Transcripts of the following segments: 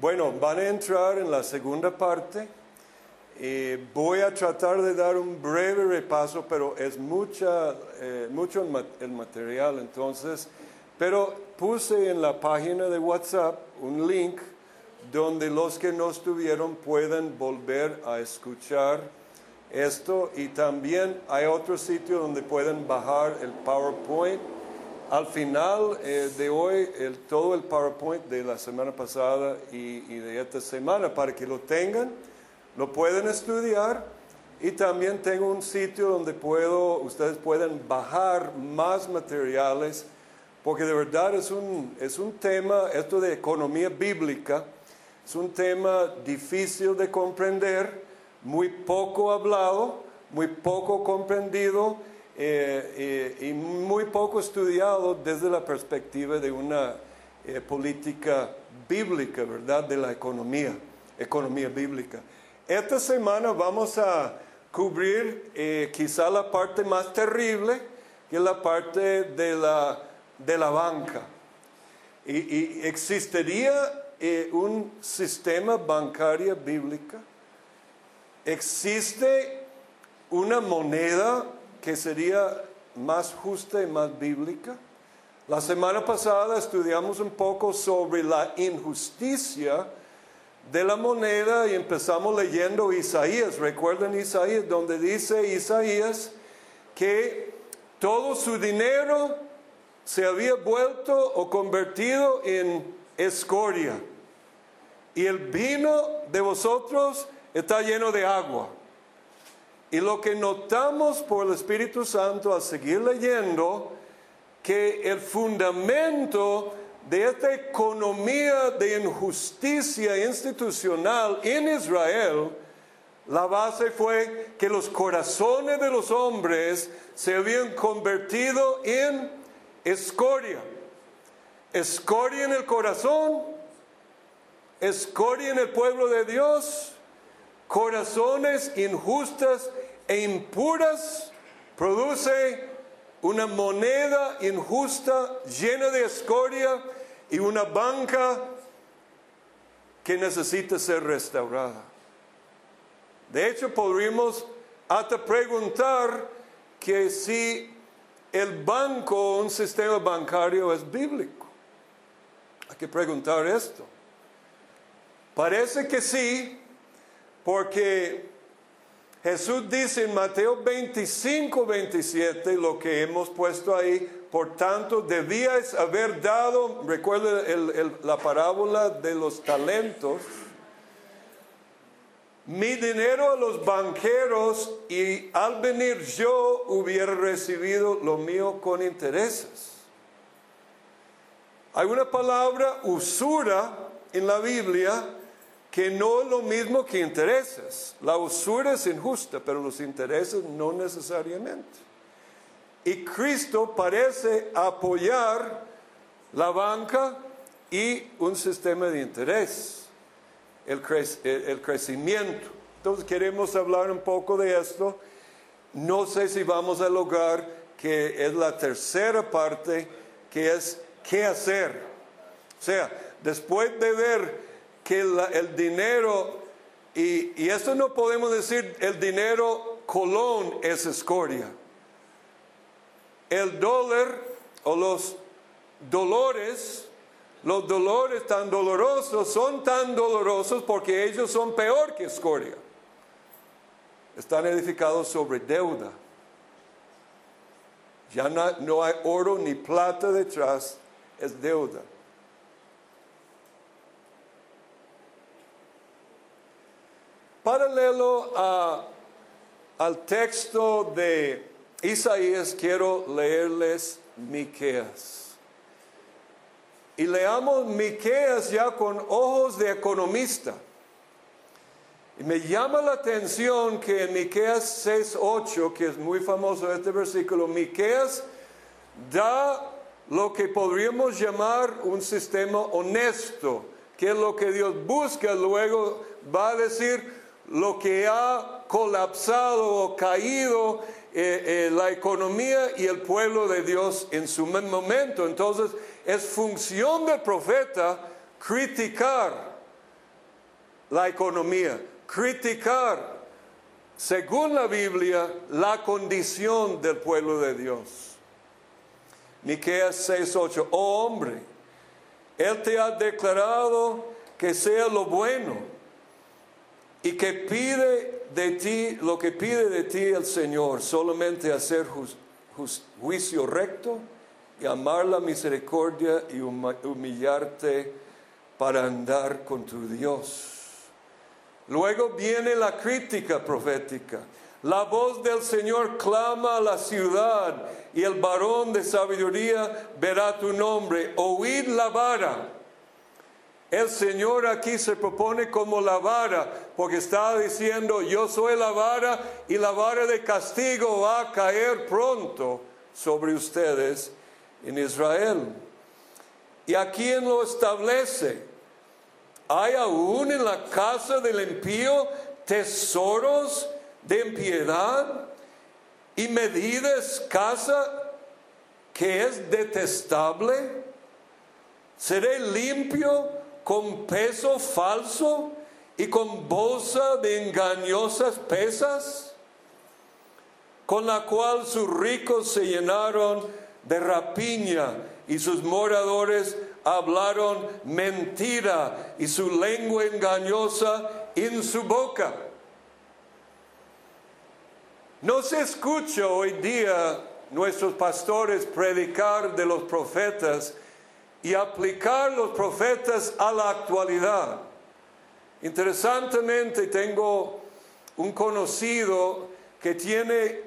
Bueno, van a entrar en la segunda parte. Eh, voy a tratar de dar un breve repaso, pero es mucha, eh, mucho el, ma- el material, entonces, pero puse en la página de WhatsApp un link donde los que no estuvieron pueden volver a escuchar esto y también hay otro sitio donde pueden bajar el PowerPoint. Al final eh, de hoy, todo el PowerPoint de la semana pasada y, y de esta semana para que lo tengan, lo pueden estudiar. Y también tengo un sitio donde puedo, ustedes pueden bajar más materiales porque de verdad es un, es un tema, esto de economía bíblica, es un tema difícil de comprender, muy poco hablado, muy poco comprendido eh, eh, y muy poco estudiado desde la perspectiva de una eh, política bíblica, ¿verdad? De la economía, economía bíblica. Esta semana vamos a cubrir quizá la parte más terrible, que es la parte de la, de la banca. Y, y existiría un sistema bancario bíblica. Existe una moneda que sería más justa y más bíblica. La semana pasada estudiamos un poco sobre la injusticia de la moneda y empezamos leyendo Isaías. Recuerden Isaías, donde dice Isaías que todo su dinero se había vuelto o convertido en escoria. Y el vino de vosotros está lleno de agua. Y lo que notamos por el Espíritu Santo al seguir leyendo, que el fundamento de esta economía de injusticia institucional en Israel, la base fue que los corazones de los hombres se habían convertido en escoria. Escoria en el corazón, escoria en el pueblo de Dios, corazones injustas e impuras, produce una moneda injusta llena de escoria y una banca que necesita ser restaurada. De hecho, podríamos hasta preguntar que si el banco, un sistema bancario es bíblico. Hay que preguntar esto. Parece que sí, porque Jesús dice en Mateo 25, 27, lo que hemos puesto ahí, por tanto, debíais haber dado, recuerda la parábola de los talentos, mi dinero a los banqueros y al venir yo hubiera recibido lo mío con intereses. Hay una palabra usura en la Biblia que no es lo mismo que intereses. La usura es injusta, pero los intereses no necesariamente. Y Cristo parece apoyar la banca y un sistema de interés, el, cre- el- crecimiento. Entonces queremos hablar un poco de esto. No sé si vamos a lograr que es la tercera parte, que es qué hacer. O sea, después de ver que el dinero, y, y esto no podemos decir el dinero colón es escoria. El dólar o los dolores, los dolores tan dolorosos son tan dolorosos porque ellos son peor que escoria. Están edificados sobre deuda. Ya no, no hay oro ni plata detrás, es deuda. Paralelo al texto de Isaías, quiero leerles Miqueas. Y leamos Miqueas ya con ojos de economista. Y me llama la atención que en Miqueas 6:8, que es muy famoso este versículo, Miqueas da lo que podríamos llamar un sistema honesto, que es lo que Dios busca, luego va a decir lo que ha colapsado o caído eh, eh, la economía y el pueblo de Dios en su momento. Entonces es función del profeta criticar la economía, criticar, según la Biblia, la condición del pueblo de Dios. Miqueas 6:8, oh hombre, él te ha declarado que sea lo bueno y que pide de ti lo que pide de ti el Señor, solamente hacer juicio recto y amar la misericordia y humillarte para andar con tu Dios. Luego viene la crítica profética. La voz del Señor clama a la ciudad y el varón de sabiduría verá tu nombre. Oíd la vara. El Señor aquí se propone como la vara, porque está diciendo, yo soy la vara y la vara de castigo va a caer pronto sobre ustedes en Israel. ¿Y a quién lo establece? ¿Hay aún en la casa del impío tesoros de impiedad y medida escasa que es detestable? ¿Seré limpio con peso falso y con bolsa de engañosas pesas? Con la cual sus ricos se llenaron de rapiña y sus moradores hablaron mentira y su lengua engañosa en su boca. No se escucha hoy día nuestros pastores predicar de los profetas y aplicar los profetas a la actualidad. Interesantemente tengo un conocido que tiene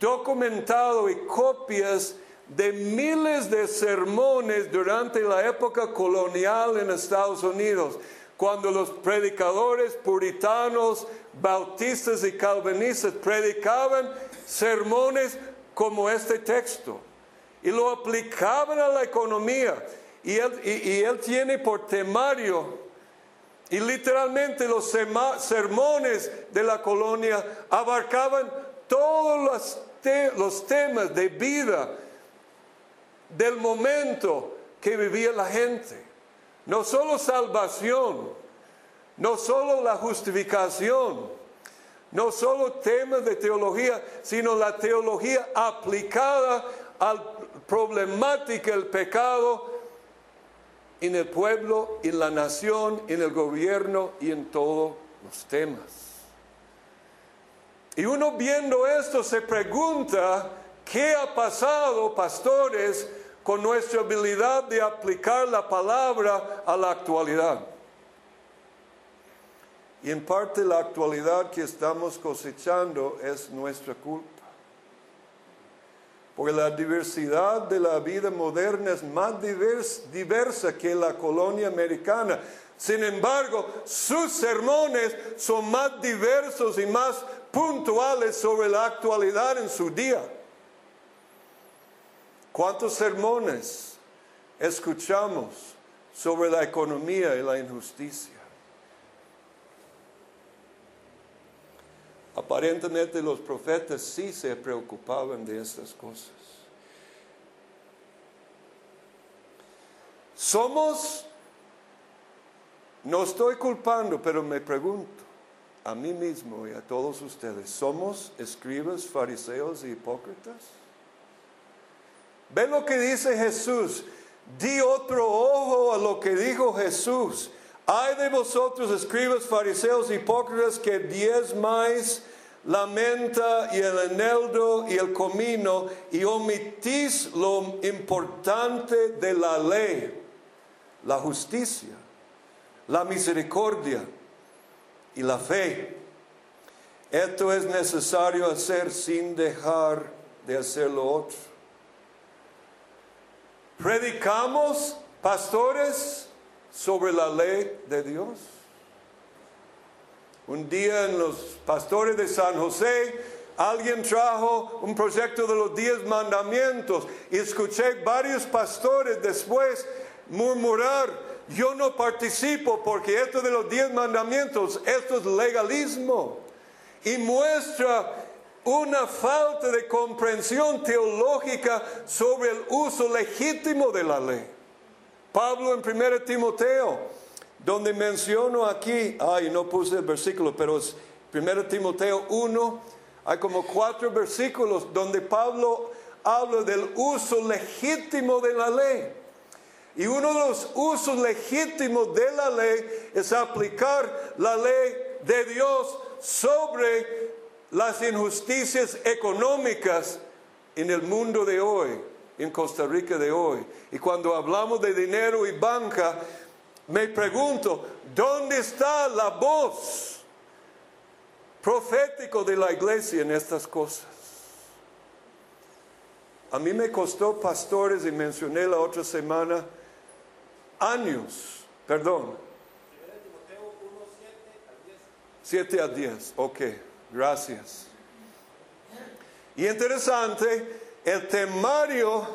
documentado y copias de miles de sermones durante la época colonial en Estados Unidos, cuando los predicadores puritanos, bautistas y calvinistas predicaban sermones como este texto y lo aplicaban a la economía. Y él, tiene por temario y literalmente los sermones de la colonia abarcaban todos los, los temas de vida del momento que vivía la gente. No solo salvación, no solo la justificación, no solo temas de teología, sino la teología aplicada a la problemática del pecado en el pueblo, en la nación, en el gobierno y en todos los temas. Y uno viendo esto se pregunta, ¿qué ha pasado, pastores, con nuestra habilidad de aplicar la palabra a la actualidad? Y en parte la actualidad que estamos cosechando es nuestra culpa porque la diversidad de la vida moderna es más diversa que la colonia americana. Sin embargo, sus sermones son más diversos y más puntuales sobre la actualidad en su día. ¿Cuántos sermones escuchamos sobre la economía y la injusticia? Aparentemente los profetas sí se preocupaban de estas cosas. Somos, no estoy culpando, pero me pregunto a mí mismo y a todos ustedes, ¿somos escribas, fariseos y hipócritas? Ven lo que dice Jesús. Di otro ojo a lo que dijo Jesús. Hay de vosotros, escribas, fariseos, hipócritas, que diezmáis la menta y el eneldo y el comino y omitís lo importante de la ley, la justicia, la misericordia y la fe. Esto es necesario hacer sin dejar de hacer lo otro. Predicamos, pastores, sobre la ley de Dios. Un día en los pastores de San José, alguien trajo un proyecto de los diez mandamientos y escuché varios pastores después murmurar, yo no participo porque esto de los diez mandamientos, esto es legalismo y muestra una falta de comprensión teológica sobre el uso legítimo de la ley. Pablo en 1 Timoteo donde menciono aquí, ay, no puse el versículo, pero es 1 Timoteo 1, hay como cuatro versículos donde Pablo habla del uso legítimo de la ley. Y uno de los usos legítimos de la ley es aplicar la ley de Dios sobre las injusticias económicas en el mundo de hoy, en Costa Rica de hoy. Y cuando hablamos de dinero y banca, me pregunto, ¿dónde está la voz profético de la iglesia en estas cosas? A mí me costó pastores, y mencioné la otra semana, años, perdón. 7 a 10, ok, gracias. Y interesante, el temario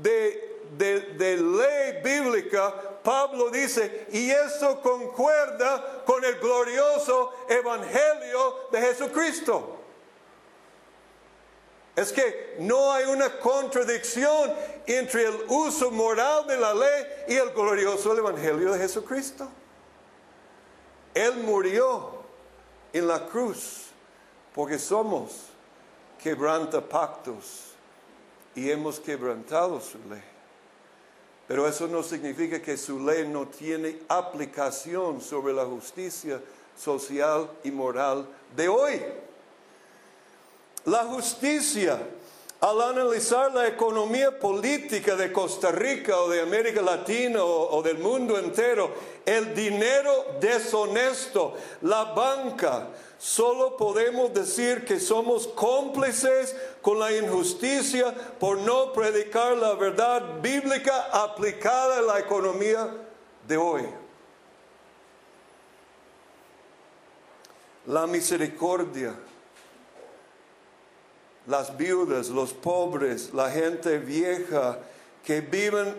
de, ley bíblica, Pablo dice, y eso concuerda con el glorioso evangelio de Jesucristo. Es que no hay una contradicción entre el uso moral de la ley y el glorioso evangelio de Jesucristo. Él murió en la cruz porque somos quebranta pactos y hemos quebrantado su ley. Pero eso no significa que su ley no tiene aplicación sobre la justicia social y moral de hoy. La justicia, al analizar la economía política de Costa Rica o de América Latina o, del mundo entero, el dinero deshonesto, la banca, solo podemos decir que somos cómplices con la injusticia por no predicar la verdad bíblica aplicada a la economía de hoy. La misericordia las viudas, los pobres, la gente vieja que viven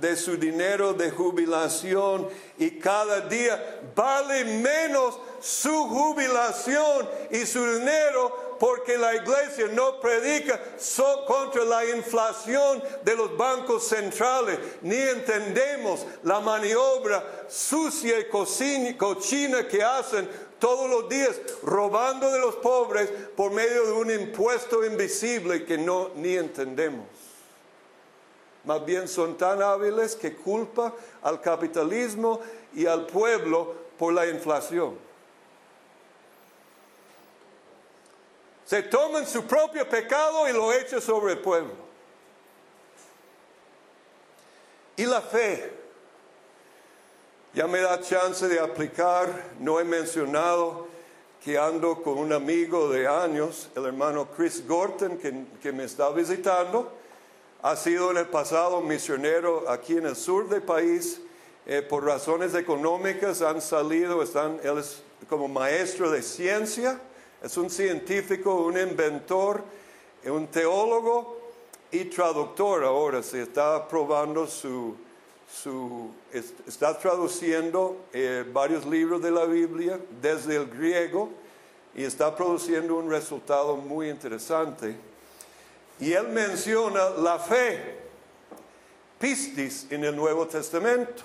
de su dinero de jubilación y cada día vale menos su jubilación y su dinero porque la iglesia no predica contra la inflación de los bancos centrales, ni entendemos la maniobra sucia y cochina que hacen todos los días robando de los pobres por medio de un impuesto invisible que no ni entendemos. Más bien son tan hábiles que culpa al capitalismo y al pueblo por la inflación. Se toman su propio pecado y lo echan sobre el pueblo. Y la fe ya me da chance de aplicar, no he mencionado que ando con un amigo de años, el hermano Chris Gorton, que, me está visitando. Ha sido en el pasado misionero aquí en el sur del país. Eh, por razones económicas han salido, están, él es como maestro de ciencia, es un científico, un inventor, un teólogo y traductor ahora. Se está probando su, está traduciendo eh, varios libros de la Biblia desde el griego y está produciendo un resultado muy interesante. Y él menciona la fe, pistis, en el Nuevo Testamento.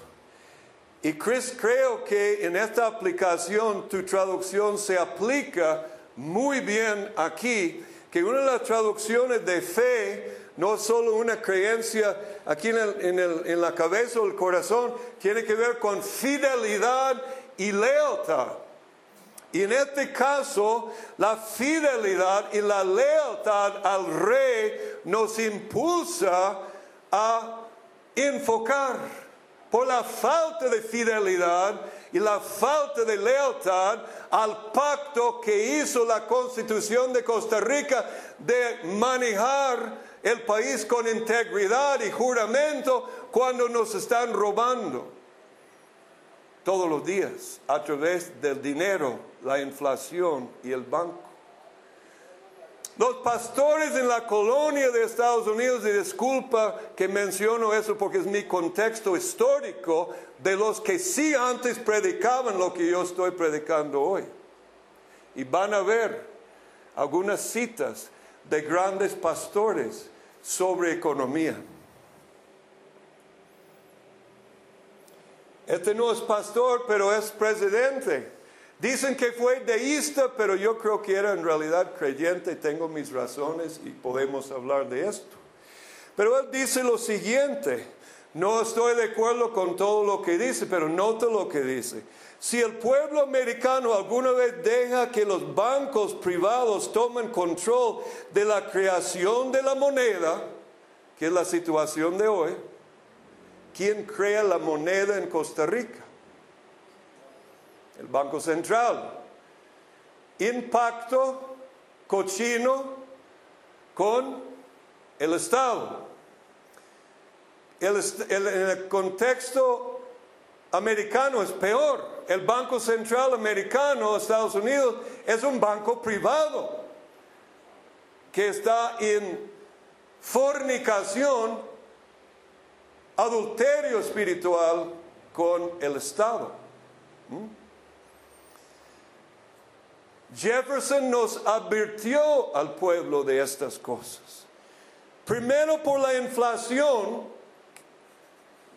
Y Chris, creo que en esta aplicación tu traducción se aplica muy bien aquí, que una de las traducciones de fe no solo una creencia aquí en, la cabeza o el corazón, tiene que ver con fidelidad y lealtad. Y en este caso, la fidelidad y la lealtad al rey nos impulsa a enfocar por la falta de fidelidad y la falta de lealtad al pacto que hizo la constitución de Costa Rica de manejar el país con integridad y juramento cuando nos están robando todos los días a través del dinero, la inflación y el banco. Los pastores en la colonia de Estados Unidos, y disculpa que menciono eso porque es mi contexto histórico, de los que sí antes predicaban lo que yo estoy predicando hoy. Y van a ver algunas citas de grandes pastores sobre economía. Este no es pastor, pero es presidente. Dicen que fue deísta, pero yo creo que era en realidad creyente. Tengo mis razones y podemos hablar de esto. Pero él dice lo siguiente. No estoy de acuerdo con todo lo que dice, pero nota lo que dice. Si el pueblo americano alguna vez deja que los bancos privados tomen control de la creación de la moneda, que es la situación de hoy, ¿quién crea la moneda en Costa Rica? El Banco Central. Impacto cochino con el Estado. en el contexto americano es peor. El Banco Central Americano, Estados Unidos, es un banco privado que está en fornicación, adulterio espiritual con el Estado. ¿Mm? Jefferson nos advirtió al pueblo de estas cosas. Primero por la inflación,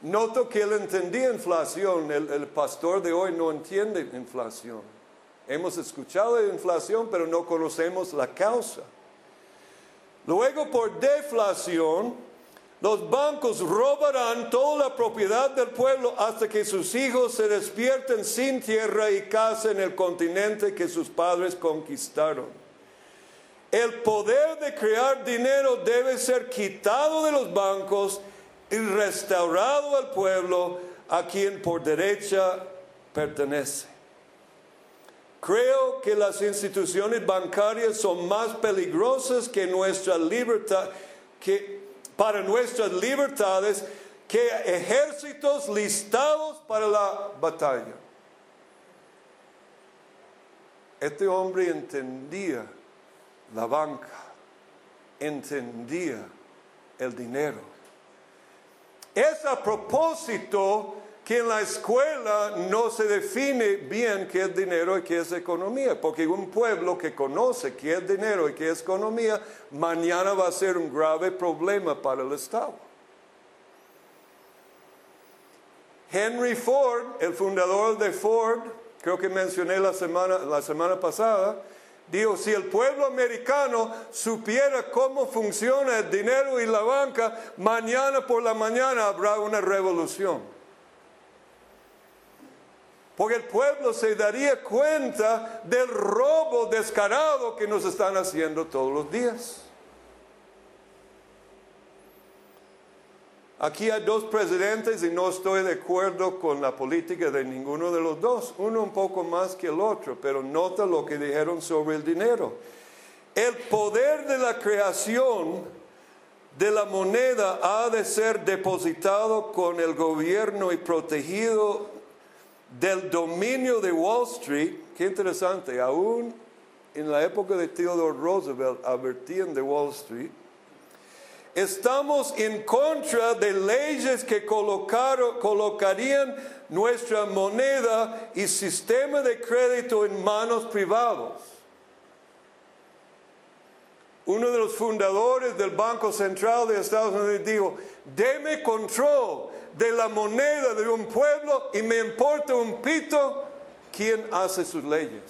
noto que él entendía inflación, el, pastor de hoy no entiende inflación. Hemos escuchado de inflación, pero no conocemos la causa. Luego por deflación, los bancos robarán toda la propiedad del pueblo hasta que sus hijos se despierten sin tierra y casa en el continente que sus padres conquistaron. El poder de crear dinero debe ser quitado de los bancos y restaurado al pueblo a quien por derecha pertenece. Creo que las instituciones bancarias son más peligrosas que nuestra libertad, que para nuestras libertades que ejércitos listados para la batalla. Este hombre entendía la banca, entendía el dinero. Es a propósito que en la escuela no se define bien qué es dinero y qué es economía, porque un pueblo que conoce qué es dinero y qué es economía, mañana va a ser un grave problema para el Estado. Henry Ford, el fundador de Ford, creo que mencioné la semana, la semana pasada, dijo, si el pueblo americano supiera cómo funciona el dinero y la banca, mañana por la mañana habrá una revolución. Porque el pueblo se daría cuenta del robo descarado que nos están haciendo todos los días. Aquí hay dos presidentes y no estoy de acuerdo con la política de ninguno de los dos, uno un poco más que el otro, pero nota lo que dijeron sobre el dinero. El poder de la creación de la moneda ha de ser depositado con el gobierno y protegido del dominio de Wall Street, qué interesante, aún en la época de Theodore Roosevelt advertían de Wall Street, estamos en contra de leyes que colocarían nuestra moneda y sistema de crédito en manos privados. Uno de los fundadores del Banco Central de Estados Unidos dijo, deme control de la moneda de un pueblo y me importa un pito quién hace sus leyes.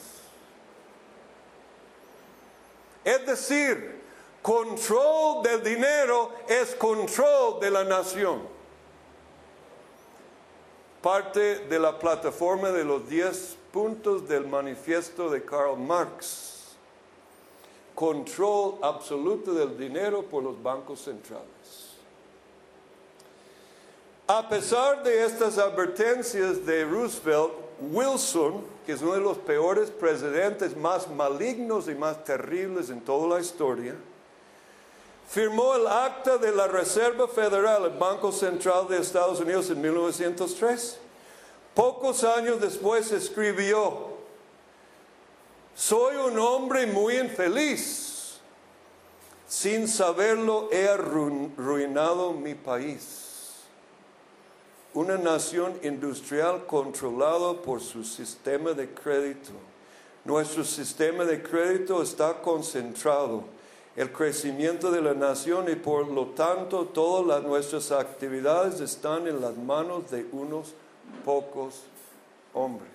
Es decir, control del dinero es control de la nación. Parte de la plataforma de los 10 puntos del manifiesto de Karl Marx. Control absoluto del dinero por los bancos centrales. A pesar de estas advertencias de Roosevelt, Wilson, que es uno de los peores presidentes más malignos y más terribles en toda la historia, firmó el acta de la Reserva Federal, el Banco Central de Estados Unidos, en 1903. Pocos años después escribió, soy un hombre muy infeliz, sin saberlo he arruinado mi país una nación industrial controlada por su sistema de crédito. Nuestro sistema de crédito está concentrado. El crecimiento de la nación y por lo tanto todas nuestras actividades están en las manos de unos pocos hombres.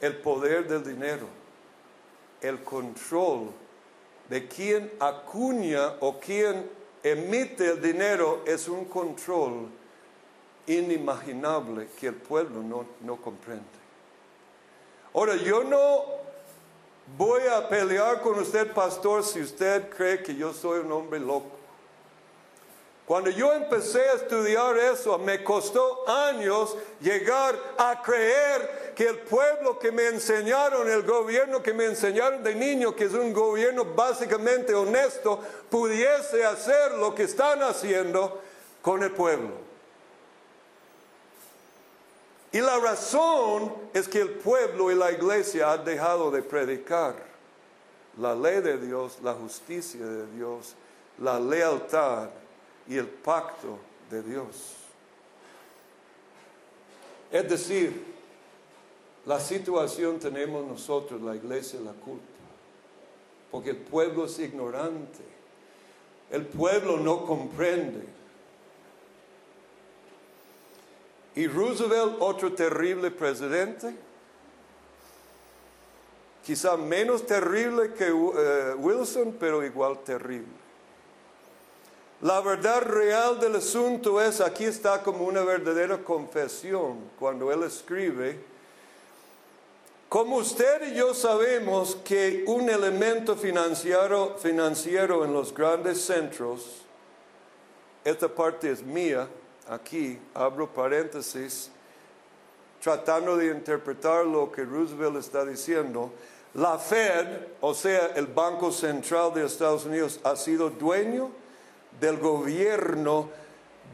El poder del dinero, el control de quien acuña o quien emite el dinero es un control inimaginable que el pueblo no, no comprende. Ahora, yo no voy a pelear con usted, pastor, si usted cree que yo soy un hombre loco. Cuando yo empecé a estudiar eso, me costó años llegar a creer que el pueblo que me enseñaron, el gobierno que me enseñaron de niño, que es un gobierno básicamente honesto, pudiese hacer lo que están haciendo con el pueblo. Y la razón es que el pueblo y la iglesia han dejado de predicar la ley de Dios, la justicia de Dios, la lealtad y el pacto de Dios. Es decir, la situación tenemos nosotros, la iglesia, la culpa, porque el pueblo es ignorante, el pueblo no comprende. Y Roosevelt, otro terrible presidente, quizá menos terrible que eh, Wilson, pero igual terrible. La verdad real del asunto es, aquí está como una verdadera confesión cuando él escribe, como usted y yo sabemos que un elemento financiero, financiero en los grandes centros, esta parte es mía, aquí abro paréntesis, tratando de interpretar lo que Roosevelt está diciendo, la Fed, o sea, el Banco Central de Estados Unidos, ha sido dueño del gobierno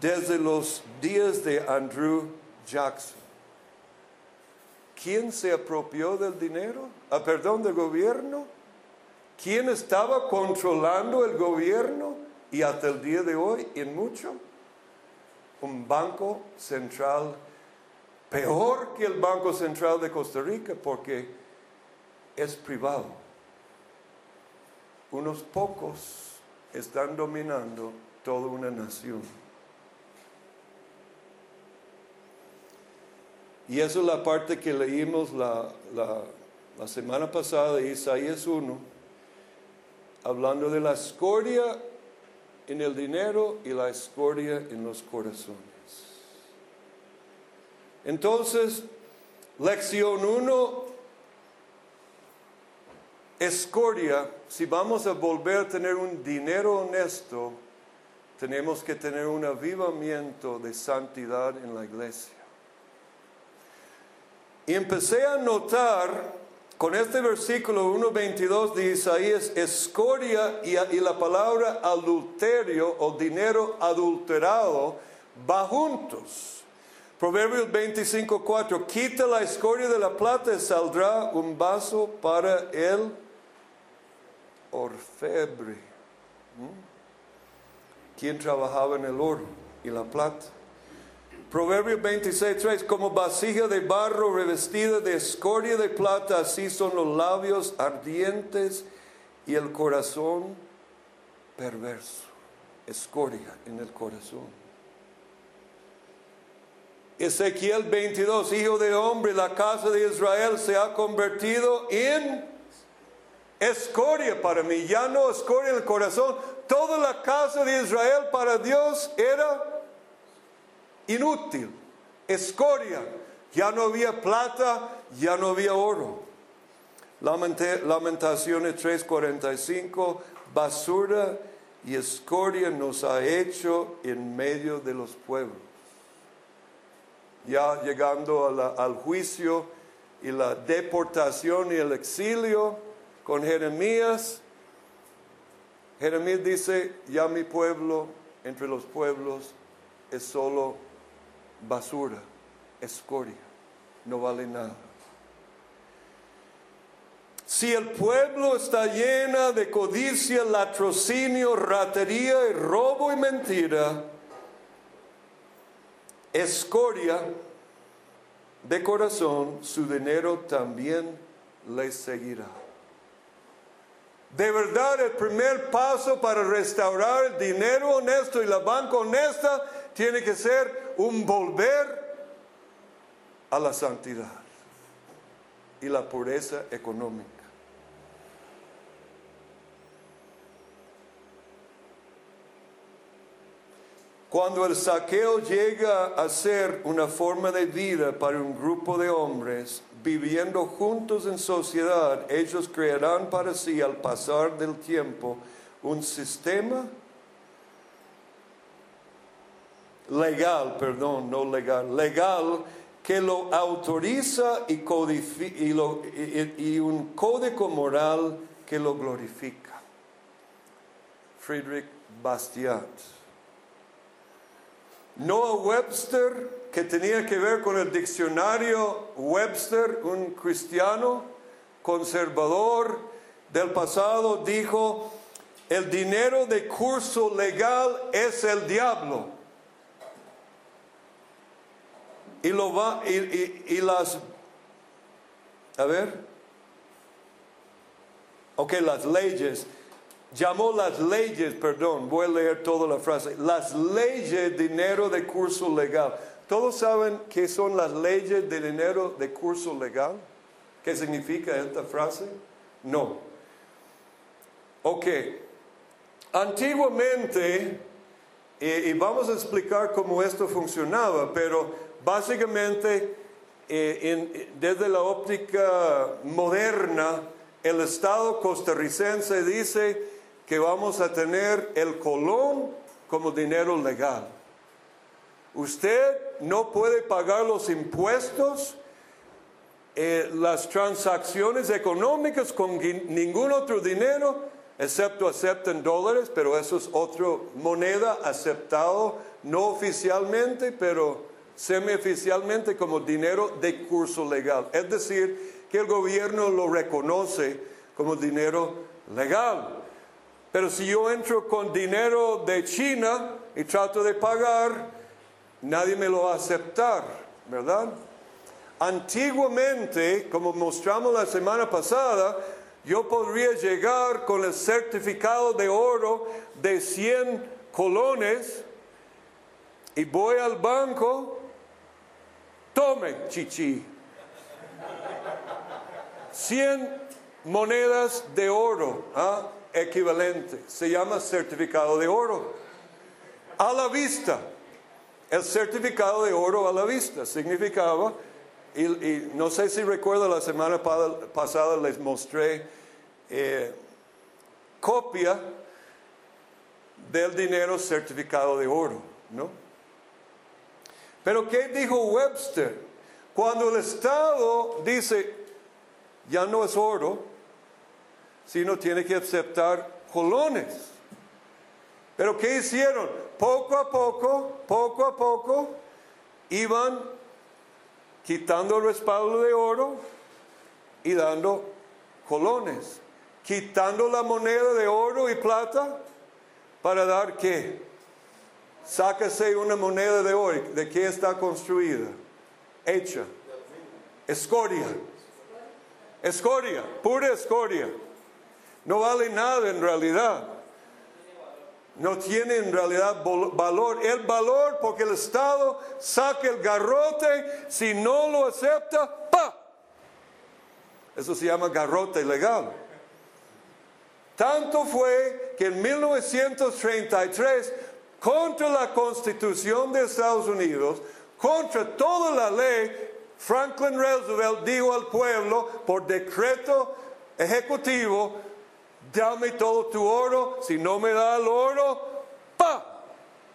desde los días de Andrew Jackson. ¿Quién se apropió del dinero? Ah, perdón, del gobierno. ¿Quién estaba controlando el gobierno? Y hasta el día de hoy, en mucho, un banco central peor que el Banco Central de Costa Rica porque es privado. Unos pocos están dominando toda una nación. Y eso es la parte que leímos la, la, semana pasada de Isaías 1, hablando de la escoria en el dinero y la escoria en los corazones. Entonces, lección 1 escoria, si vamos a volver a tener un dinero honesto, tenemos que tener un avivamiento de santidad en la iglesia. Y empecé a notar con este versículo 1.22 de Isaías, escoria y, la palabra adulterio o dinero adulterado va juntos. Proverbios 25.4, quita la escoria de la plata y saldrá un vaso para él orfebre. quien trabajaba en el oro y la plata? Proverbios 26, como vasija de barro revestida de escoria de plata, así son los labios ardientes y el corazón perverso. Escoria en el corazón. Ezequiel 22, hijo de hombre, la casa de Israel se ha convertido en escoria para mí, ya no escoria en el corazón. Toda la casa de Israel para Dios era inútil, escoria. Ya no había plata, ya no había oro. Lamentaciones 3:45, basura y escoria nos ha hecho en medio de los pueblos. Ya llegando al juicio y la deportación y el exilio, con Jeremías. Jeremías dice, ya mi pueblo entre los pueblos es solo basura, escoria, no vale nada. Si el pueblo está llena de codicia, latrocinio, ratería y robo y mentira, escoria de corazón, su dinero también les seguirá. De verdad, el primer paso para restaurar el dinero honesto y la banca honesta tiene que ser un volver a la santidad y la pureza económica. Cuando el saqueo llega a ser una forma de vida para un grupo de hombres viviendo juntos en sociedad, ellos crearán para sí al pasar del tiempo un sistema legal, perdón, no legal, legal que lo autoriza y, y, un código moral que lo glorifica. Friedrich Bastiat. Noah Webster, que tenía que ver con el diccionario Webster, un cristiano conservador del pasado, dijo, el dinero de curso legal es el diablo. Y lo va, y, y las, a ver, ok, las leyes llamó las leyes, perdón, voy a leer toda la frase, las leyes dinero de curso legal. ¿Todos saben qué son las leyes de dinero de curso legal? ¿Qué significa esta frase? No. Ok. Antiguamente, y, vamos a explicar cómo esto funcionaba, pero básicamente eh, desde la óptica moderna, el Estado costarricense dice que vamos a tener el colón como dinero legal. Usted no puede pagar los impuestos, eh, las transacciones económicas con ningún otro dinero, excepto acepten dólares, pero eso es otra moneda aceptado no oficialmente, pero semioficialmente como dinero de curso legal. Es decir, que el gobierno lo reconoce como dinero legal. Pero si yo entro con dinero de China y trato de pagar, nadie me lo va a aceptar, ¿verdad? Antiguamente, como mostramos la semana pasada, yo podría llegar con el certificado de oro de 100 colones y voy al banco, tome, chichi, 100 monedas de oro. ¿ah? equivalente. Se llama certificado de oro. A la vista. El certificado de oro a la vista significaba, y, no sé si recuerdo la semana pasada les mostré eh, copia del dinero certificado de oro, ¿no? Pero ¿qué dijo Webster? Cuando el Estado dice, ya no es oro, sino tiene que aceptar colones. Pero ¿qué hicieron? Poco a poco, poco a poco, iban quitando el respaldo de oro y dando colones, quitando la moneda de oro y plata para dar qué? Sácase una moneda de oro. ¿De qué está construida? Hecha. Escoria. Escoria, pura escoria no vale nada en realidad. No tiene en realidad valor. El valor porque el Estado saca el garrote, si no lo acepta, ¡pa! Eso se llama garrote legal. Tanto fue que en 1933, contra la Constitución de Estados Unidos, contra toda la ley, Franklin Roosevelt dijo al pueblo por decreto ejecutivo, dame todo tu oro, si no me da el oro, ¡pa!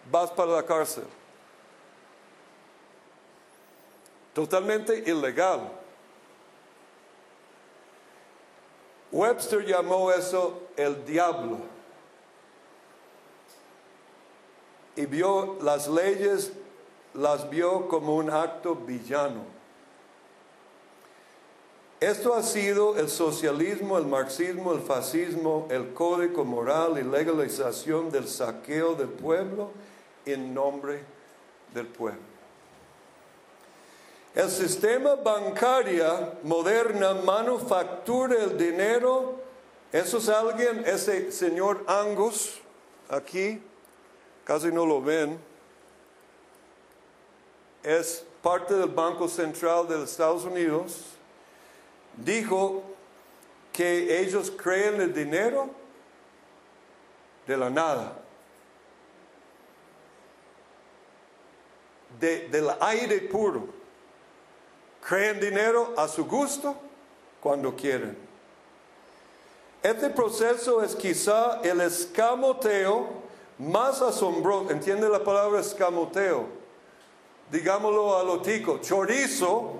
Vas para la cárcel. Totalmente ilegal. Webster llamó eso el diablo. Y vio las leyes, las vio como un acto villano. Esto ha sido el socialismo, el marxismo, el fascismo, el código moral y legalización del saqueo del pueblo en nombre del pueblo. El sistema bancario moderno manufactura el dinero. Eso es alguien, ese señor Angus, aquí, casi no lo ven. es parte del Banco Central de los Estados Unidos, dijo que ellos creen el dinero de la nada, de, del aire puro. Creen dinero a su gusto cuando quieren. Este proceso es quizá el escamoteo más asombroso. ¿Entiende la palabra escamoteo? Digámoslo a lo tico, chorizo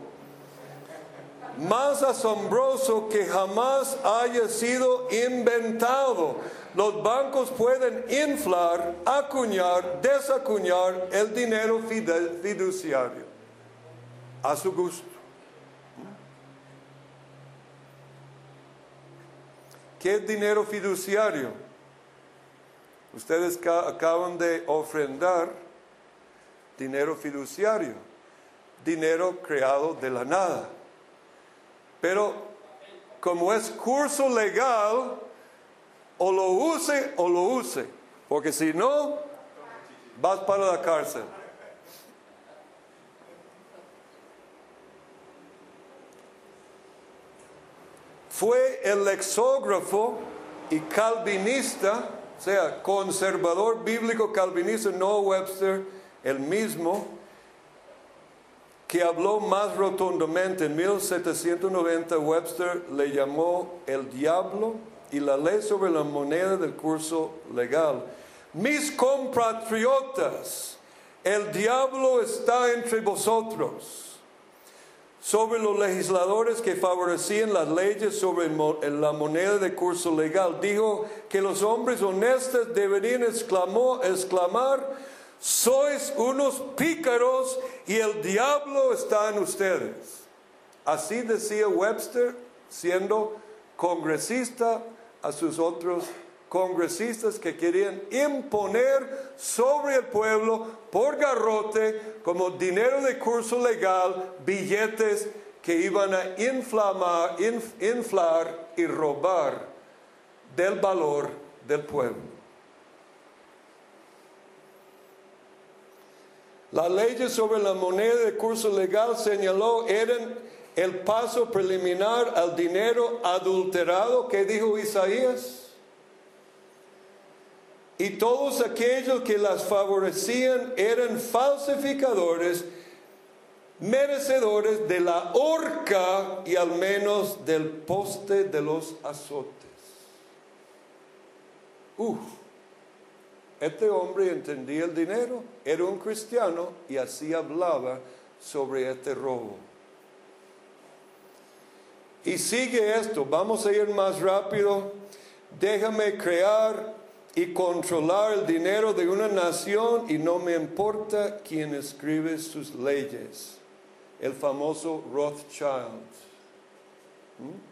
más asombroso que jamás haya sido inventado. Los bancos pueden inflar, acuñar, desacuñar el dinero fiduciario a su gusto. ¿Qué es dinero fiduciario? Ustedes acaban de ofrendar dinero fiduciario, dinero creado de la nada. Pero como es curso legal, o lo use o lo use, porque si no, vas para la cárcel. Fue el lexógrafo y calvinista, sea, conservador bíblico calvinista, no Webster, el mismo, que habló más rotundamente. En 1790 Webster le llamó el diablo y la ley sobre la moneda del curso legal. Mis compatriotas, el diablo está entre vosotros. Sobre los legisladores que favorecían las leyes sobre la moneda de curso legal, dijo que los hombres honestos deberían exclamar sois unos pícaros y el diablo está en ustedes. Así decía Webster, siendo congresista a sus otros congresistas que querían imponer sobre el pueblo por garrote como dinero de curso legal billetes que iban a inflamar, inflar y robar del valor del pueblo. La ley sobre la moneda de curso legal señaló eran el paso preliminar al dinero adulterado que dijo Isaías. Y todos aquellos que las favorecían eran falsificadores, merecedores de la horca y al menos del poste de los azotes. Uf. Este hombre entendía el dinero, era un cristiano y así hablaba sobre este robo. Y sigue esto, vamos a ir más rápido. Déjame crear y controlar el dinero de una nación y no me importa quién escribe sus leyes. El famoso Rothschild. ¿Mm?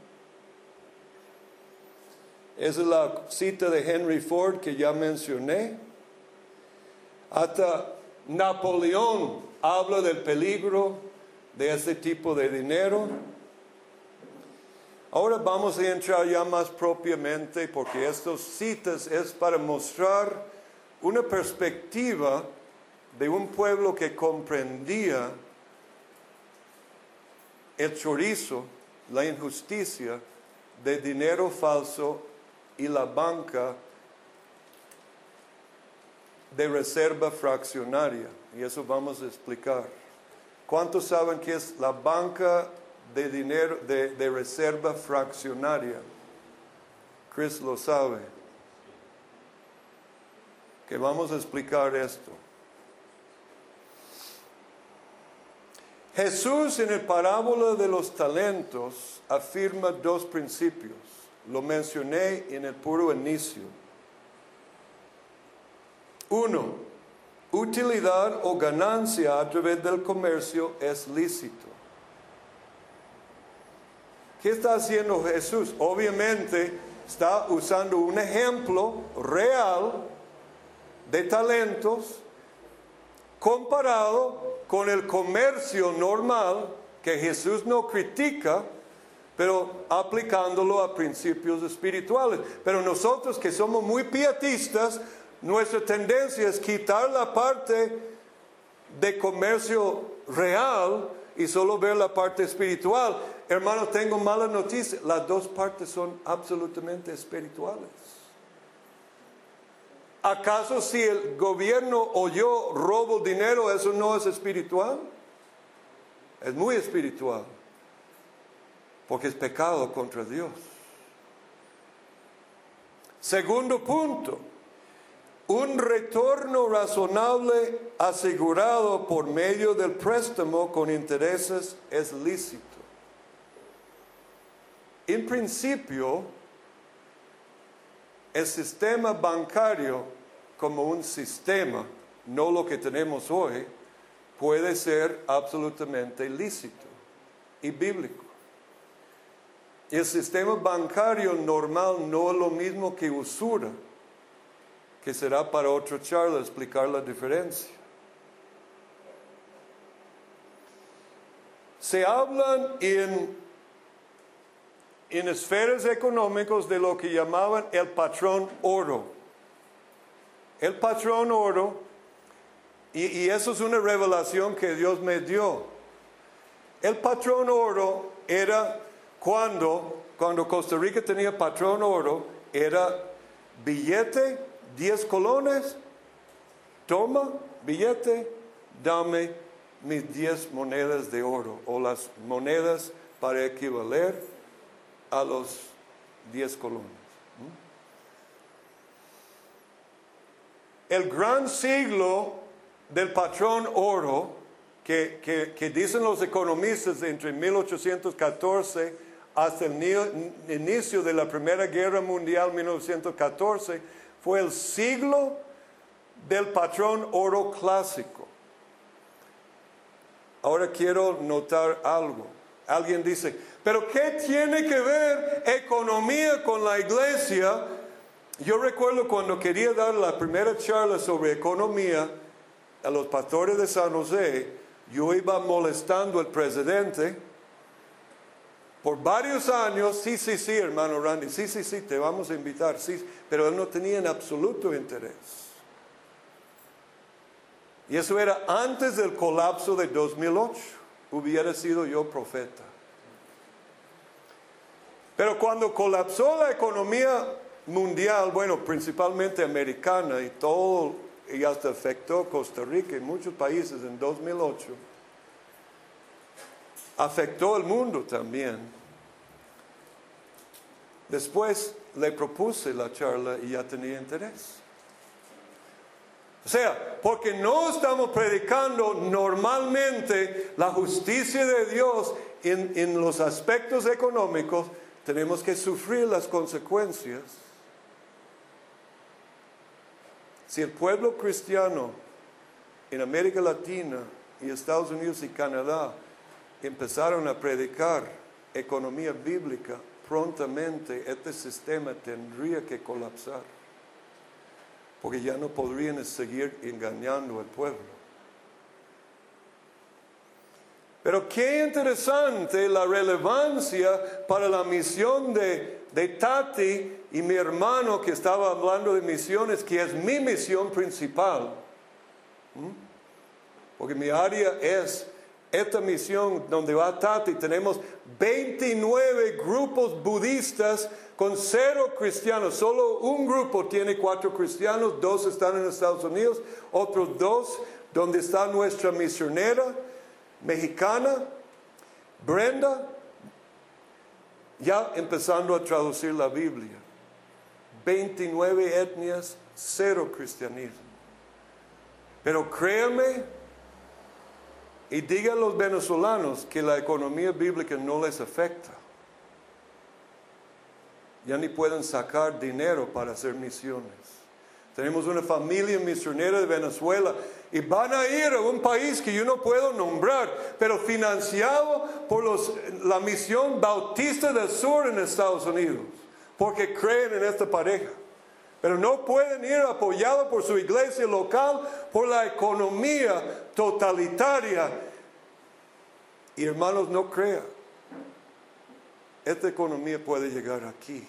es la cita de Henry Ford que ya mencioné. Hasta Napoleón habla del peligro de ese tipo de dinero. Ahora vamos a entrar ya más propiamente porque estas citas es para mostrar una perspectiva de un pueblo que comprendía el chorizo, la injusticia de dinero falso y la banca de reserva fraccionaria. Y eso vamos a explicar. ¿Cuántos saben qué es la banca de dinero de, de reserva fraccionaria? Chris lo sabe. Que vamos a explicar esto. Jesús en el parábola de los talentos afirma dos principios. Lo mencioné en el puro inicio. Uno, utilidad o ganancia a través del comercio es lícito. ¿Qué está haciendo Jesús? Obviamente está usando un ejemplo real de talentos comparado con el comercio normal que Jesús no critica, pero aplicándolo a principios espirituales. Pero nosotros que somos muy pietistas, nuestra tendencia es quitar la parte de comercio real y solo ver la parte espiritual. Hermano, tengo mala noticia. Las dos partes son absolutamente espirituales. ¿Acaso si el gobierno o yo robo dinero, eso no es espiritual? Es muy espiritual. Porque es pecado contra Dios. Segundo punto, un retorno razonable asegurado por medio del préstamo con intereses es lícito. En principio, el sistema bancario como un sistema, no lo que tenemos hoy, puede ser absolutamente lícito y bíblico. El sistema bancario normal no es lo mismo que usura que será para otra charla explicar la diferencia. Se hablan en, en esferas económicas de lo que llamaban el patrón oro. El patrón oro, y, y eso es una revelación que Dios me dio. El patrón oro era cuando, cuando Costa Rica tenía patrón oro, era billete 10 colones, toma billete, dame mis 10 monedas de oro o las monedas para equivaler a los 10 colones. El gran siglo del patrón oro, que, que dicen los economistas entre 1814 hasta el inicio de la Primera Guerra Mundial, 1914, fue el siglo del patrón oro clásico. Ahora quiero notar algo. Alguien dice, pero ¿qué tiene que ver economía con la iglesia? Yo recuerdo cuando quería dar la primera charla sobre economía a los pastores de San José, yo iba molestando al presidente por varios años, sí, sí, sí, hermano Randy, sí, sí, sí, te vamos a invitar, sí, pero él no tenía en absoluto interés. Y eso era antes del colapso de 2008. Hubiera sido yo profeta. Pero cuando colapsó la economía mundial, bueno, principalmente americana y todo, y hasta afectó Costa Rica y muchos países en 2008, afectó el mundo también. Después le propuse la charla y ya tenía interés. O sea, porque no estamos predicando normalmente la justicia de Dios en, en, los aspectos económicos, tenemos que sufrir las consecuencias. Si el pueblo cristiano en América Latina y Estados Unidos y Canadá empezaron a predicar economía bíblica, prontamente este sistema tendría que colapsar, porque ya no podrían seguir engañando al pueblo. Pero qué interesante la relevancia para la misión de, de Tati y mi hermano que estaba hablando de misiones, que es mi misión principal. Porque mi área es esta misión donde va Tati, tenemos 29 grupos budistas con cero cristianos. Solo un grupo tiene cuatro cristianos, dos están en Estados Unidos, otros dos donde está nuestra misionera mexicana, Brenda, ya empezando a traducir la Biblia. 29 etnias, cero cristianismo. Pero créanme, y diga a los venezolanos que la economía bíblica no les afecta. Ya ni pueden sacar dinero para hacer misiones. Tenemos una familia misionera de Venezuela y van a ir a un país que yo no puedo nombrar, pero financiado por los, la misión bautista del sur en Estados Unidos, porque creen en esta pareja. Pero no pueden ir apoyados por su iglesia local, por la economía totalitaria. Y hermanos, no crean, esta economía puede llegar aquí.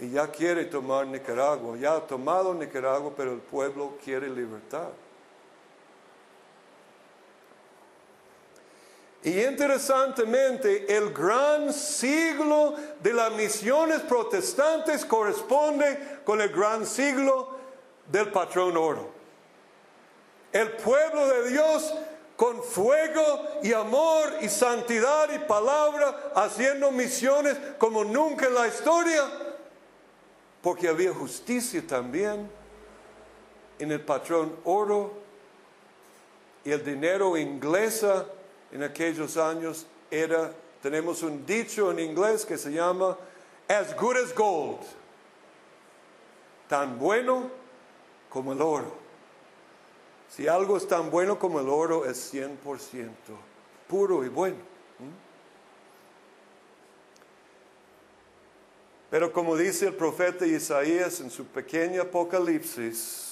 Y ya quiere tomar Nicaragua, ya ha tomado Nicaragua, pero el pueblo quiere libertad. Y interesantemente, el gran siglo de las misiones protestantes corresponde con el gran siglo del patrón oro. El pueblo de Dios con fuego y amor y santidad y palabra haciendo misiones como nunca en la historia, porque había justicia también en el patrón oro y el dinero inglesa en aquellos años era, tenemos un dicho en inglés que se llama as good as gold, tan bueno como el oro. Si algo es tan bueno como el oro, es 100% puro y bueno. Pero como dice el profeta Isaías en su pequeño Apocalipsis,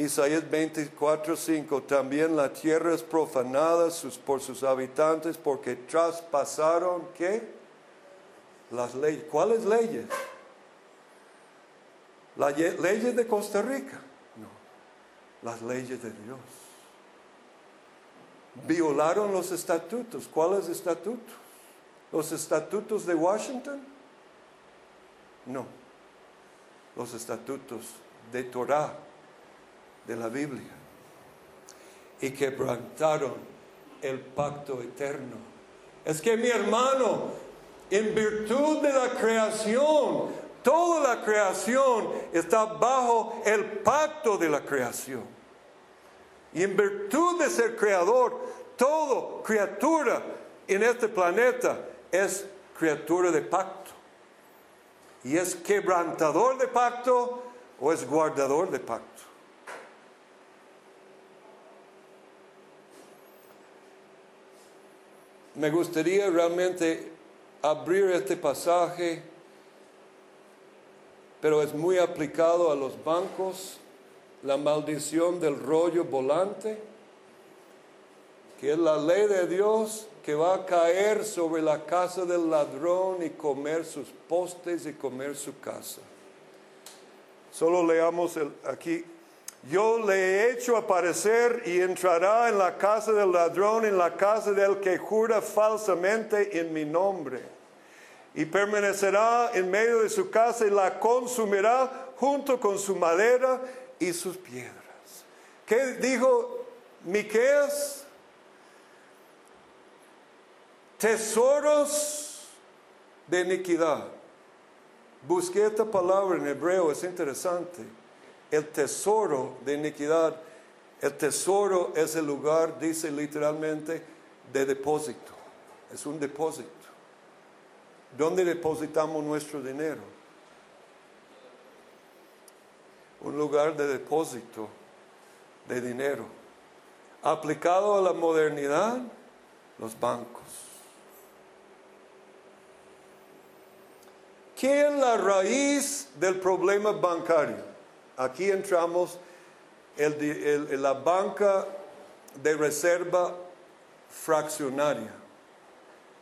Isaías 24, 5, también la tierra es profanada por sus habitantes porque traspasaron, ¿qué? Las leyes. ¿Cuáles leyes? Las leyes de Costa Rica. No, las leyes de Dios. Violaron los estatutos. ¿Cuáles estatutos? ¿Los estatutos de Washington? No, los estatutos de Torah de la Biblia y quebrantaron el pacto eterno. Es que mi hermano, en virtud de la creación, toda la creación está bajo el pacto de la creación. Y en virtud de ser creador, todo criatura en este planeta es criatura de pacto. Y es quebrantador de pacto o es guardador de pacto. Me gustaría realmente abrir este pasaje, pero es muy aplicado a los bancos, la maldición del rollo volante, que es la ley de Dios que va a caer sobre la casa del ladrón y comer sus postes y comer su casa. Solo leamos aquí yo le he hecho aparecer y entrará en la casa del ladrón, en la casa del que jura falsamente en mi nombre. Y permanecerá en medio de su casa y la consumirá junto con su madera y sus piedras. ¿Qué dijo Miqueas? Tesoros de iniquidad. Busqué esta palabra en hebreo, es interesante el tesoro de iniquidad. El tesoro es el lugar, dice literalmente, de depósito. Es un depósito. ¿Dónde depositamos nuestro dinero? Un lugar de depósito de dinero. Aplicado a la modernidad, los bancos. ¿Qué es la raíz del problema bancario? Aquí entramos en la banca de reserva fraccionaria,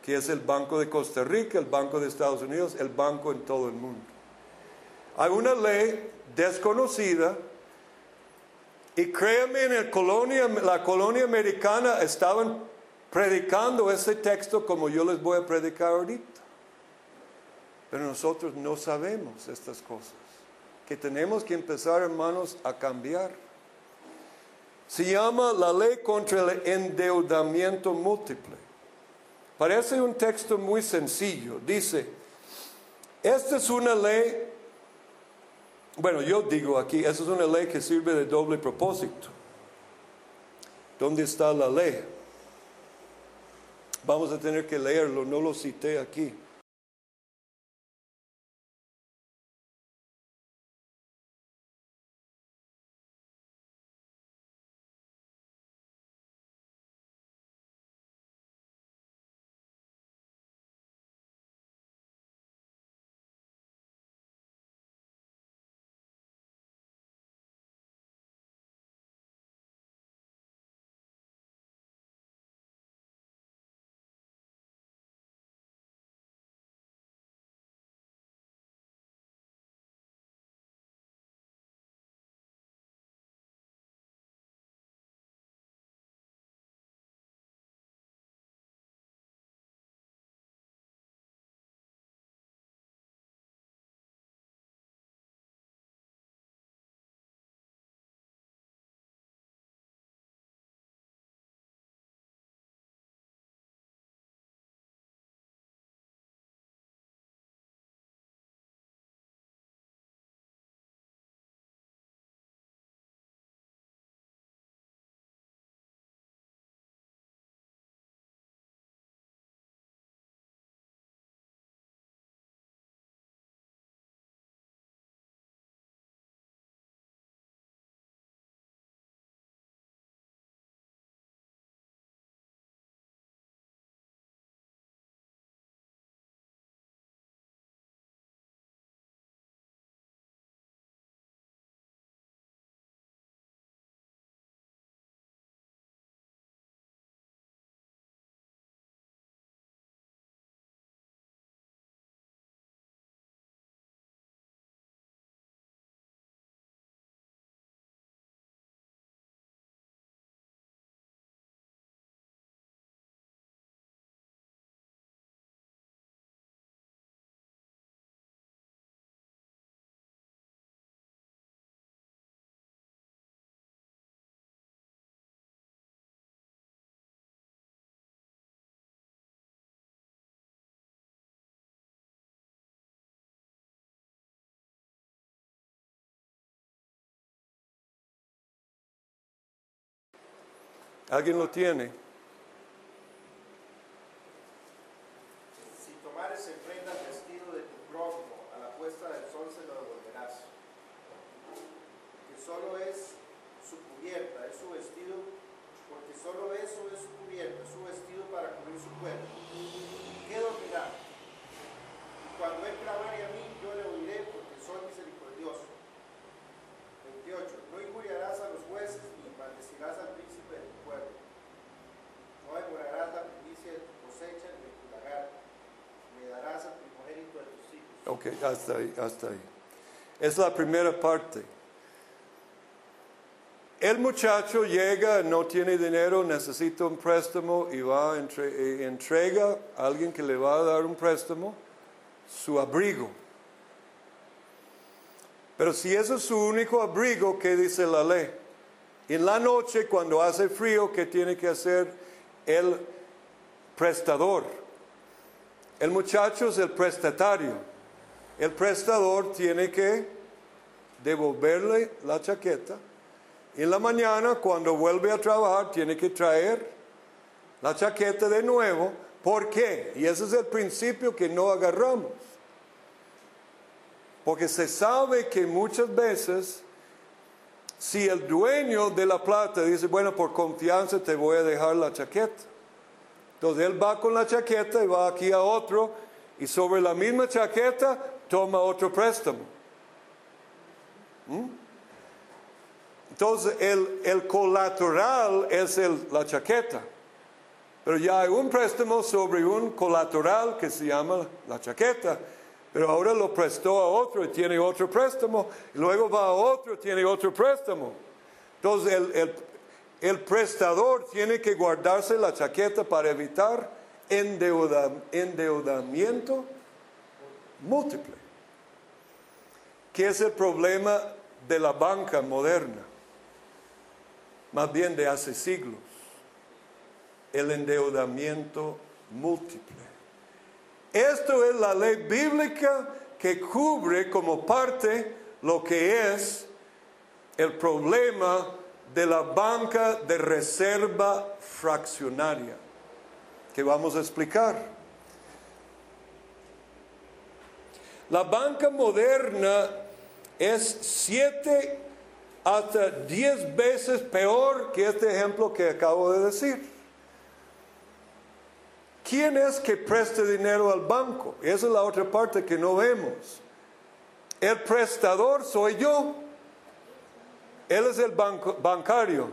que es el Banco de Costa Rica, el Banco de Estados Unidos, el banco en todo el mundo. Hay una ley desconocida y créanme, en el la colonia americana estaban predicando ese texto como yo les voy a predicar ahorita. Pero nosotros no sabemos estas cosas que tenemos que empezar, hermanos, a cambiar. Se llama la ley contra el endeudamiento múltiple. Parece un texto muy sencillo. Dice, esta es una ley, bueno, yo digo aquí, esta es una ley que sirve de doble propósito. ¿Dónde está la ley? Vamos a tener que leerlo, no lo cité aquí. ¿Alguien lo tiene? Si tomares en prenda el vestido de tu prójimo, a la puesta del sol se lo devolverás. Que solo es su cubierta, es su vestido, porque solo eso es su cubierta, es su vestido para cubrir su cuerpo. ¿Qué dormirá? Y cuando él clamare a mí, yo le oiré, porque soy misericordioso. 28. No injuriarás a los jueces, ni maldecirás al príncipe de tu pueblo. No demorarás la primicia de tu cosecha, ni de tu lagar. Me darás al primogénito de tus hijos. Ok, hasta ahí. Es la primera parte. El muchacho llega, no tiene dinero, necesita un préstamo y va entrega a alguien que le va a dar un préstamo su abrigo. Pero si ese es su único abrigo, ¿qué dice la ley? En la noche, cuando hace frío, ¿qué tiene que hacer el prestador? El muchacho es el prestatario. El prestador tiene que devolverle la chaqueta. En la mañana, cuando vuelve a trabajar, tiene que traer la chaqueta de nuevo. ¿Por qué? Y ese es el principio que no agarramos. Porque se sabe que muchas veces, si el dueño de la plata dice, bueno, por confianza te voy a dejar la chaqueta. Entonces él va con la chaqueta y va aquí a otro y sobre la misma chaqueta toma otro préstamo. ¿Mm? Entonces el, el colateral es el- la chaqueta. Pero ya hay un préstamo sobre un colateral que se llama la chaqueta. Pero ahora lo prestó a otro y tiene otro préstamo. Y luego va a otro y tiene otro préstamo. Entonces el, el- el prestador tiene que guardarse la chaqueta para evitar endeuda- endeudamiento múltiple. ¿Qué es el problema de la banca moderna? Más bien de hace siglos. El endeudamiento múltiple. Esto es la ley bíblica que cubre como parte lo que es el problema de la banca de reserva fraccionaria, que vamos a explicar. La banca moderna es siete hasta diez veces peor que este ejemplo que acabo de decir. ¿Quién es que presta dinero al banco? Esa es la otra parte que no vemos. El prestador soy yo. Él es el bancario.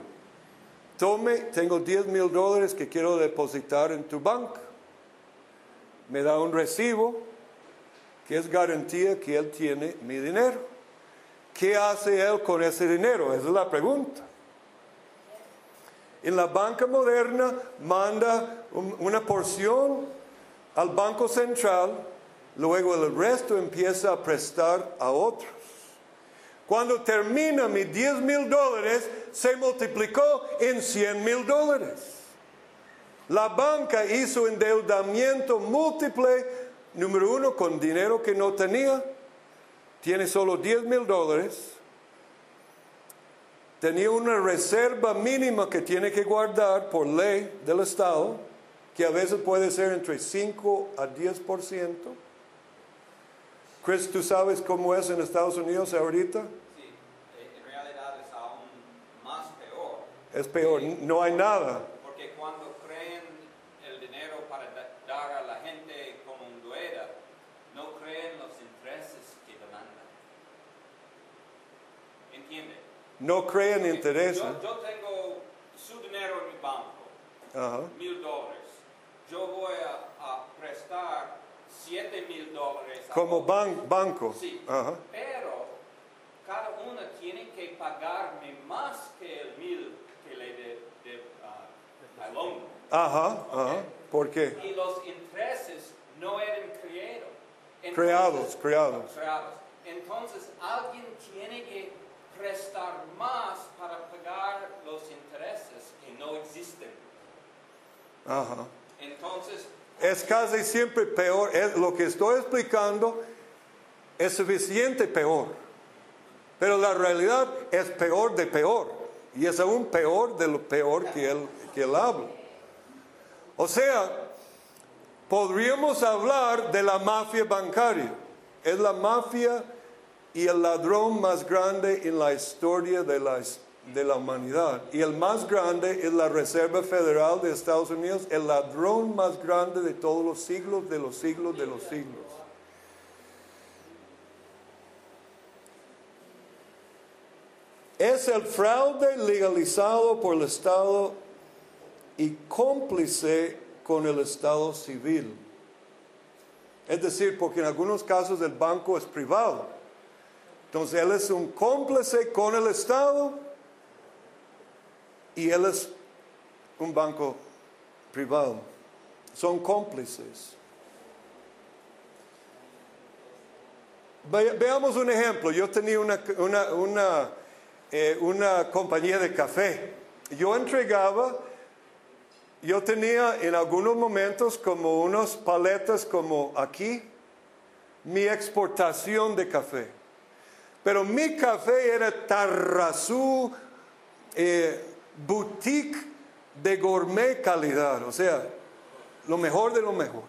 Tome, tengo 10 mil dólares que quiero depositar en tu banco. Me da un recibo que es garantía que él tiene mi dinero. ¿Qué hace él con ese dinero? Esa es la pregunta. En la banca moderna manda un- una porción al Banco Central, luego el resto empieza a prestar a otros. Cuando termina mis 10 mil dólares, se multiplicó en 100 mil dólares. La banca hizo endeudamiento múltiple, número uno, con dinero que no tenía, tiene solo 10 mil dólares, tenía una reserva mínima que tiene que guardar por ley del Estado, que a veces puede ser entre 5 a 10%. Chris, ¿tú sabes cómo es en Estados Unidos ahorita? Sí, eh, en realidad es aún más peor, Es peor, no hay nada. porque cuando creen el dinero para da- dar a la gente como un dueda, no creen los intereses que demandan. No creen interés. Yo, yo tengo su dinero en mi banco, mil dólares. Yo voy a, a prestar siete mil dólares. Como ban- banco. Sí, Ajá. pero cada una tiene que pagarme más que el mil que le de, de, ah, al hombre. Ajá, ajá. ¿Por qué? Y los intereses no eran creados. Entonces- Creados, creados. creados. Entonces alguien tiene que prestar más para pagar los intereses que no existen. Ajá. Entonces, Es casi siempre peor. Es, lo que estoy explicando es suficiente peor. Pero la realidad es peor de peor. Y es aún peor de lo peor que él, que él habla. O sea, podríamos hablar de la mafia bancaria. Es la mafia y el ladrón más grande en la historia de la, de la humanidad. Y el más grande es la Reserva Federal de Estados Unidos, el ladrón más grande de todos los siglos, de los siglos, de los siglos. Es el fraude legalizado por el Estado y cómplice con el Estado civil. Es decir, porque en algunos casos el banco es privado. Entonces él es un cómplice con el Estado y él es un banco privado. Son cómplices. Veamos un ejemplo. Yo tenía una, una, eh, una compañía de café. Yo entregaba, yo tenía en algunos momentos como unos paletas como aquí, mi exportación de café. Pero mi café era Tarrazú, eh, boutique de gourmet calidad, o sea, lo mejor de lo mejor.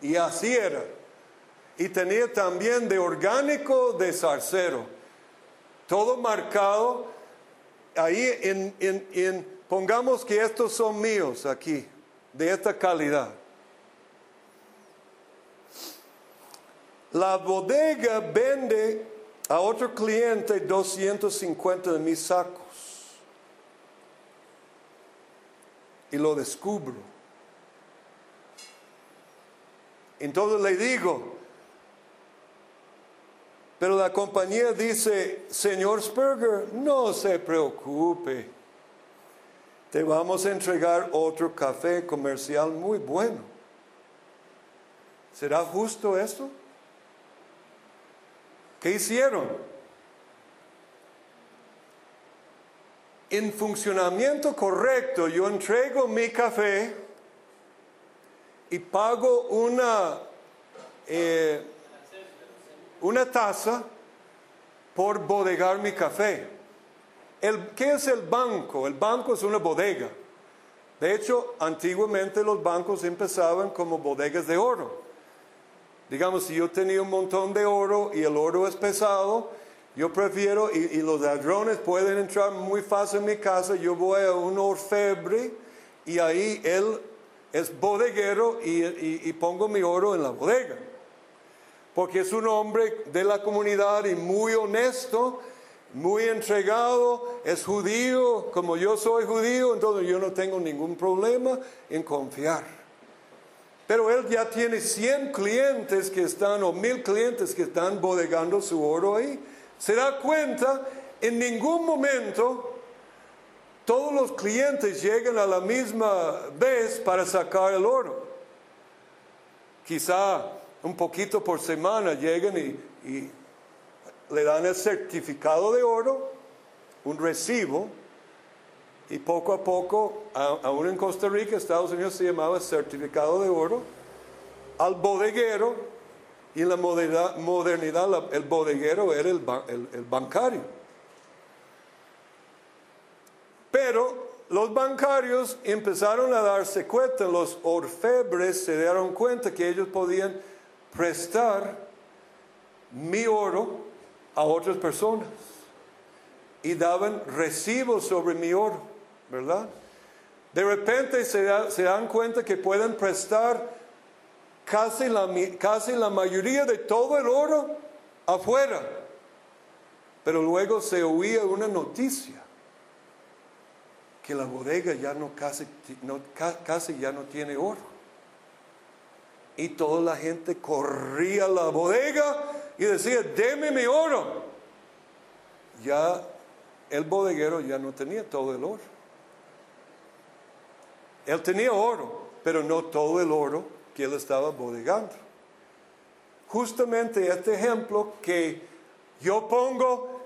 Y así era. Y tenía también de orgánico de zarcero todo marcado. Ahí en, pongamos que estos son míos aquí, de esta calidad. La bodega vende a otro cliente 250 de mis sacos. Y lo descubro. Entonces le digo, pero la compañía dice, señor Spurger, no se preocupe, te vamos a entregar otro café comercial muy bueno. ¿Será justo esto? ¿Qué hicieron? En funcionamiento correcto, yo entrego mi café y pago una... Eh, una taza por bodegar mi café. El, ¿Qué es el banco? El banco es una bodega. De hecho, antiguamente los bancos empezaban como bodegas de oro. Digamos, si yo tenía un montón de oro y el oro es pesado, yo prefiero, y, los ladrones pueden entrar muy fácil en mi casa, yo voy a un orfebre y ahí él es bodeguero y pongo mi oro en la bodega porque es un hombre de la comunidad y muy honesto, muy entregado, es judío, como yo soy judío, entonces yo no tengo ningún problema en confiar. Pero él ya tiene 100 clientes que están, o mil clientes que están bodegando su oro ahí. Se da cuenta, en ningún momento todos los clientes llegan a la misma vez para sacar el oro. Quizá un poquito por semana llegan y, le dan el certificado de oro, un recibo, y poco a poco, aún en Costa Rica, Estados Unidos se llamaba certificado de oro, al bodeguero, y en la modernidad, el bodeguero era el, el bancario. Pero los bancarios empezaron a darse cuenta, los orfebres se dieron cuenta que ellos podían prestar mi oro a otras personas y daban recibos sobre mi oro, ¿verdad? De repente se, dan cuenta que pueden prestar casi la, casi la mayoría de todo el oro afuera, pero luego se oía una noticia que la bodega ya no casi, casi ya no tiene oro y toda la gente corría a la bodega y decía, deme mi oro. Ya el bodeguero ya no tenía todo el oro. Él tenía oro, pero no todo el oro que él estaba bodegando. Justamente este ejemplo que yo pongo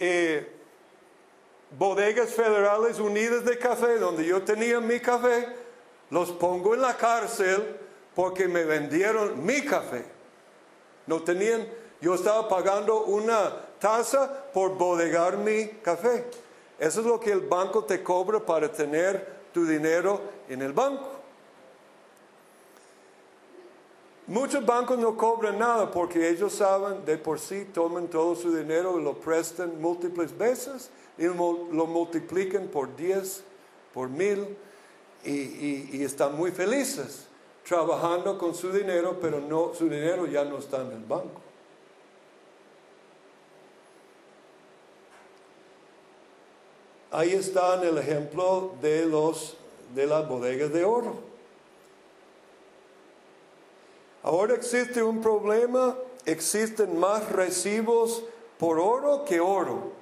eh, bodegas federales unidas de café, donde yo tenía mi café, los pongo en la cárcel porque me vendieron mi café. No tenían, yo estaba pagando una tasa por bodegar mi café. Eso es lo que el banco te cobra para tener tu dinero en el banco. Muchos bancos no cobran nada porque ellos saben de por sí, toman todo su dinero y lo prestan múltiples veces y lo, multiplican por 10, por mil y, y están muy felices trabajando con su dinero, pero no, su dinero ya no está en el banco. Ahí está el ejemplo de, los, de las bodegas de oro. Ahora existe un problema, existen más recibos por oro que oro.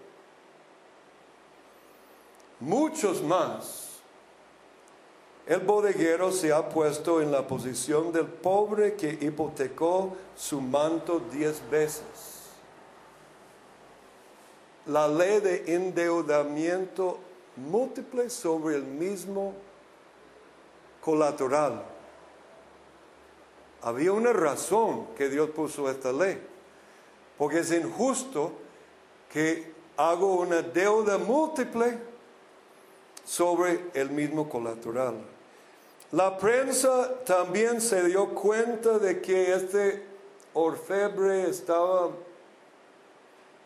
Muchos más. El bodeguero se ha puesto en la posición del pobre que hipotecó su manto diez veces la ley de endeudamiento múltiple sobre el mismo colateral. Había una razón que Dios puso esta ley, porque es injusto que hago una deuda múltiple sobre el mismo colateral. La prensa también se dio cuenta de que este orfebre estaba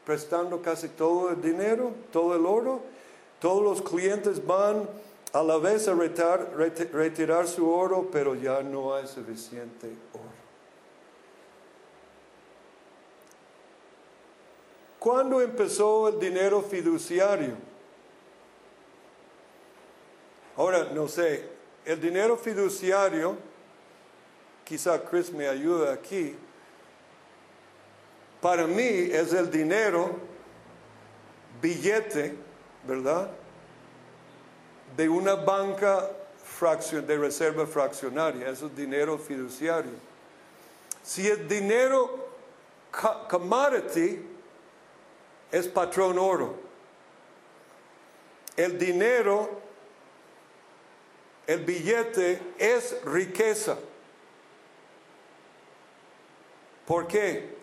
prestando casi todo el dinero, todo el oro. Todos los clientes van a la vez a retirar, su oro, pero ya no hay suficiente oro. ¿Cuándo empezó el dinero fiduciario? Ahora, no sé, el dinero fiduciario, quizá Chris me ayuda aquí, para mí es el dinero, billete, ¿verdad? De una banca de reserva fraccionaria, eso es dinero fiduciario. Si el dinero commodity es patrón oro, el dinero, el billete es riqueza. ¿Por qué?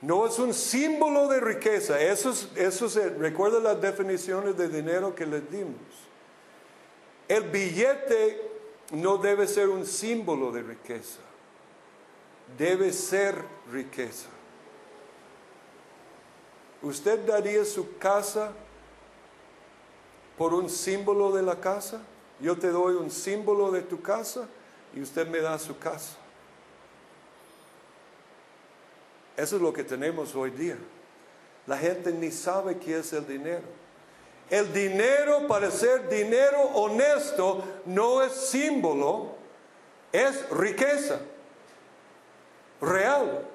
No es un símbolo de riqueza. Eso, se, recuerda las definiciones de dinero que les dimos. El billete no debe ser un símbolo de riqueza. Debe ser riqueza. ¿Usted daría su casa por un símbolo de la casa? Yo te doy un símbolo de tu casa y usted me da su casa. Eso es lo que tenemos hoy día. La gente ni sabe qué es el dinero. El dinero, para ser dinero honesto, no es símbolo, es riqueza real.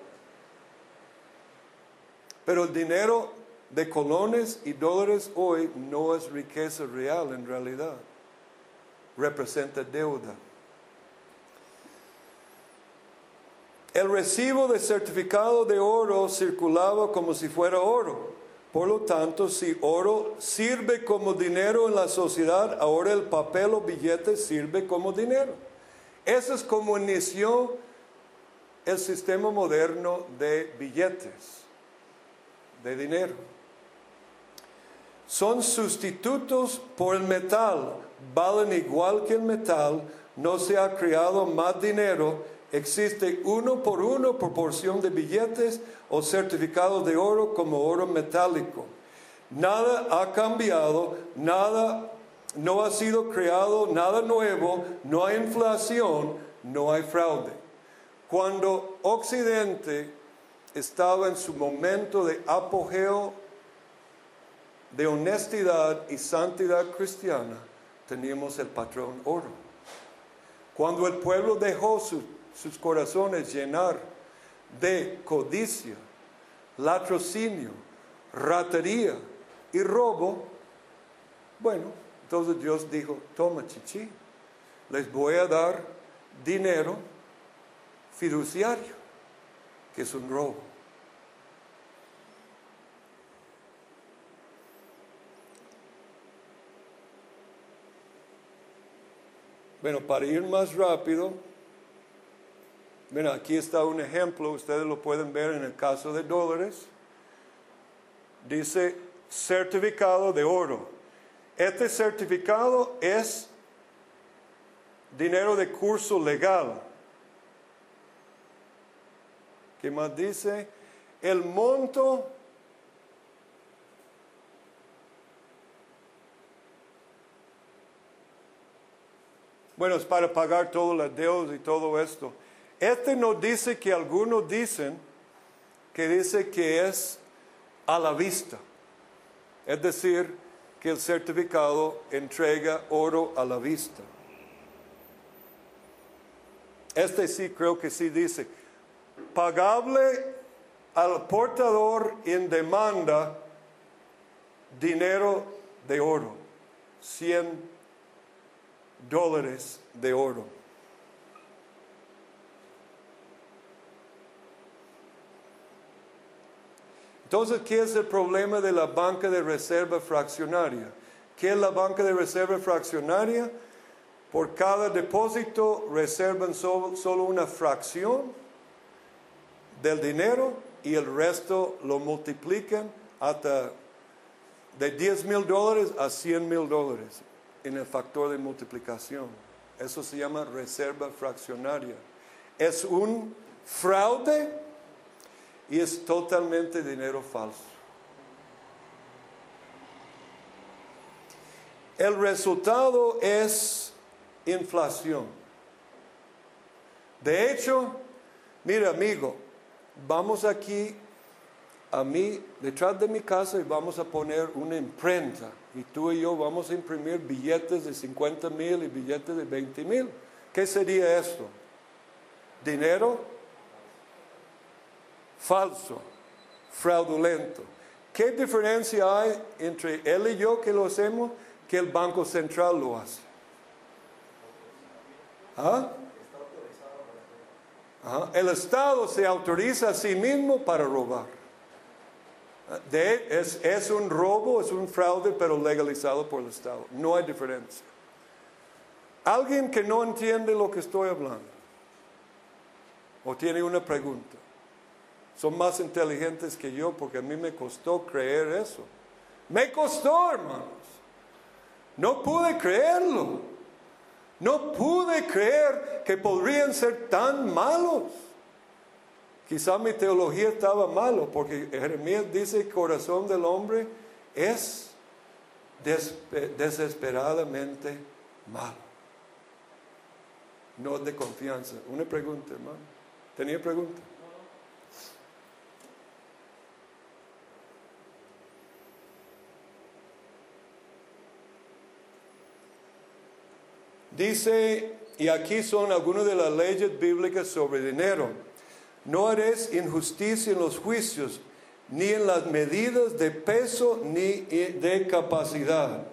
Pero el dinero de colones y dólares hoy no es riqueza real en realidad. Representa deuda. El recibo de certificado de oro circulaba como si fuera oro. Por lo tanto, si oro sirve como dinero en la sociedad, ahora el papel o billete sirve como dinero. Eso es como inició el sistema moderno de billetes, de dinero. Son sustitutos por el metal, valen igual que el metal, no se ha creado más dinero existe uno por uno proporción de billetes o certificados de oro como oro metálico. Nada ha cambiado, nada no ha sido creado, nada nuevo, no hay inflación, no hay fraude. Cuando Occidente estaba en su momento de apogeo de honestidad y santidad cristiana, teníamos el patrón oro. Cuando el pueblo dejó su sus corazones llenar de codicia, latrocinio, ratería y robo, bueno, entonces Dios dijo, toma chichi, les voy a dar dinero fiduciario, que es un robo. Bueno, para ir más rápido, Mira, aquí está un ejemplo, ustedes lo pueden ver en el caso de dólares. Dice certificado de oro. Este certificado es dinero de curso legal. ¿Qué más dice? El monto Bueno, es para pagar todas las deudas y todo esto. Este nos dice que algunos dicen que dice que es a la vista. Es decir, que el certificado entrega oro a la vista. Este sí creo que sí dice, pagable al portador en demanda dinero de oro, 100 dólares de oro. Entonces, ¿qué es el problema de la banca de reserva fraccionaria? ¿Qué es la banca de reserva fraccionaria? Por cada depósito reservan solo, una fracción del dinero y el resto lo multiplican hasta de 10 mil dólares a 100 mil dólares en el factor de multiplicación. Eso se llama reserva fraccionaria. Es un fraude y es totalmente dinero falso. El resultado es inflación. De hecho, mira amigo, vamos aquí a mí, detrás de mi casa y vamos a poner una imprenta y tú y yo vamos a imprimir billetes de 50 mil y billetes de 20 mil. ¿Qué sería esto? Dinero falso, fraudulento. ¿Qué diferencia hay entre él y yo que lo hacemos que el Banco Central lo hace? ¿Ah? El Estado se autoriza a sí mismo para robar es, un robo, es un fraude, pero legalizado por el Estado. No hay diferencia. Alguien que no entiende lo que estoy hablando o tiene una pregunta, son más inteligentes que yo porque a mí me costó creer eso. Me costó, hermanos. No pude creerlo. No pude creer que podrían ser tan malos. Quizá mi teología estaba malo, porque Jeremías dice el corazón del hombre es desesperadamente malo. No de confianza. Una pregunta, hermano. ¿Tenía pregunta? Dice, y aquí son algunas de las leyes bíblicas sobre dinero. No haréis injusticia en los juicios, ni en las medidas de peso, ni de capacidad.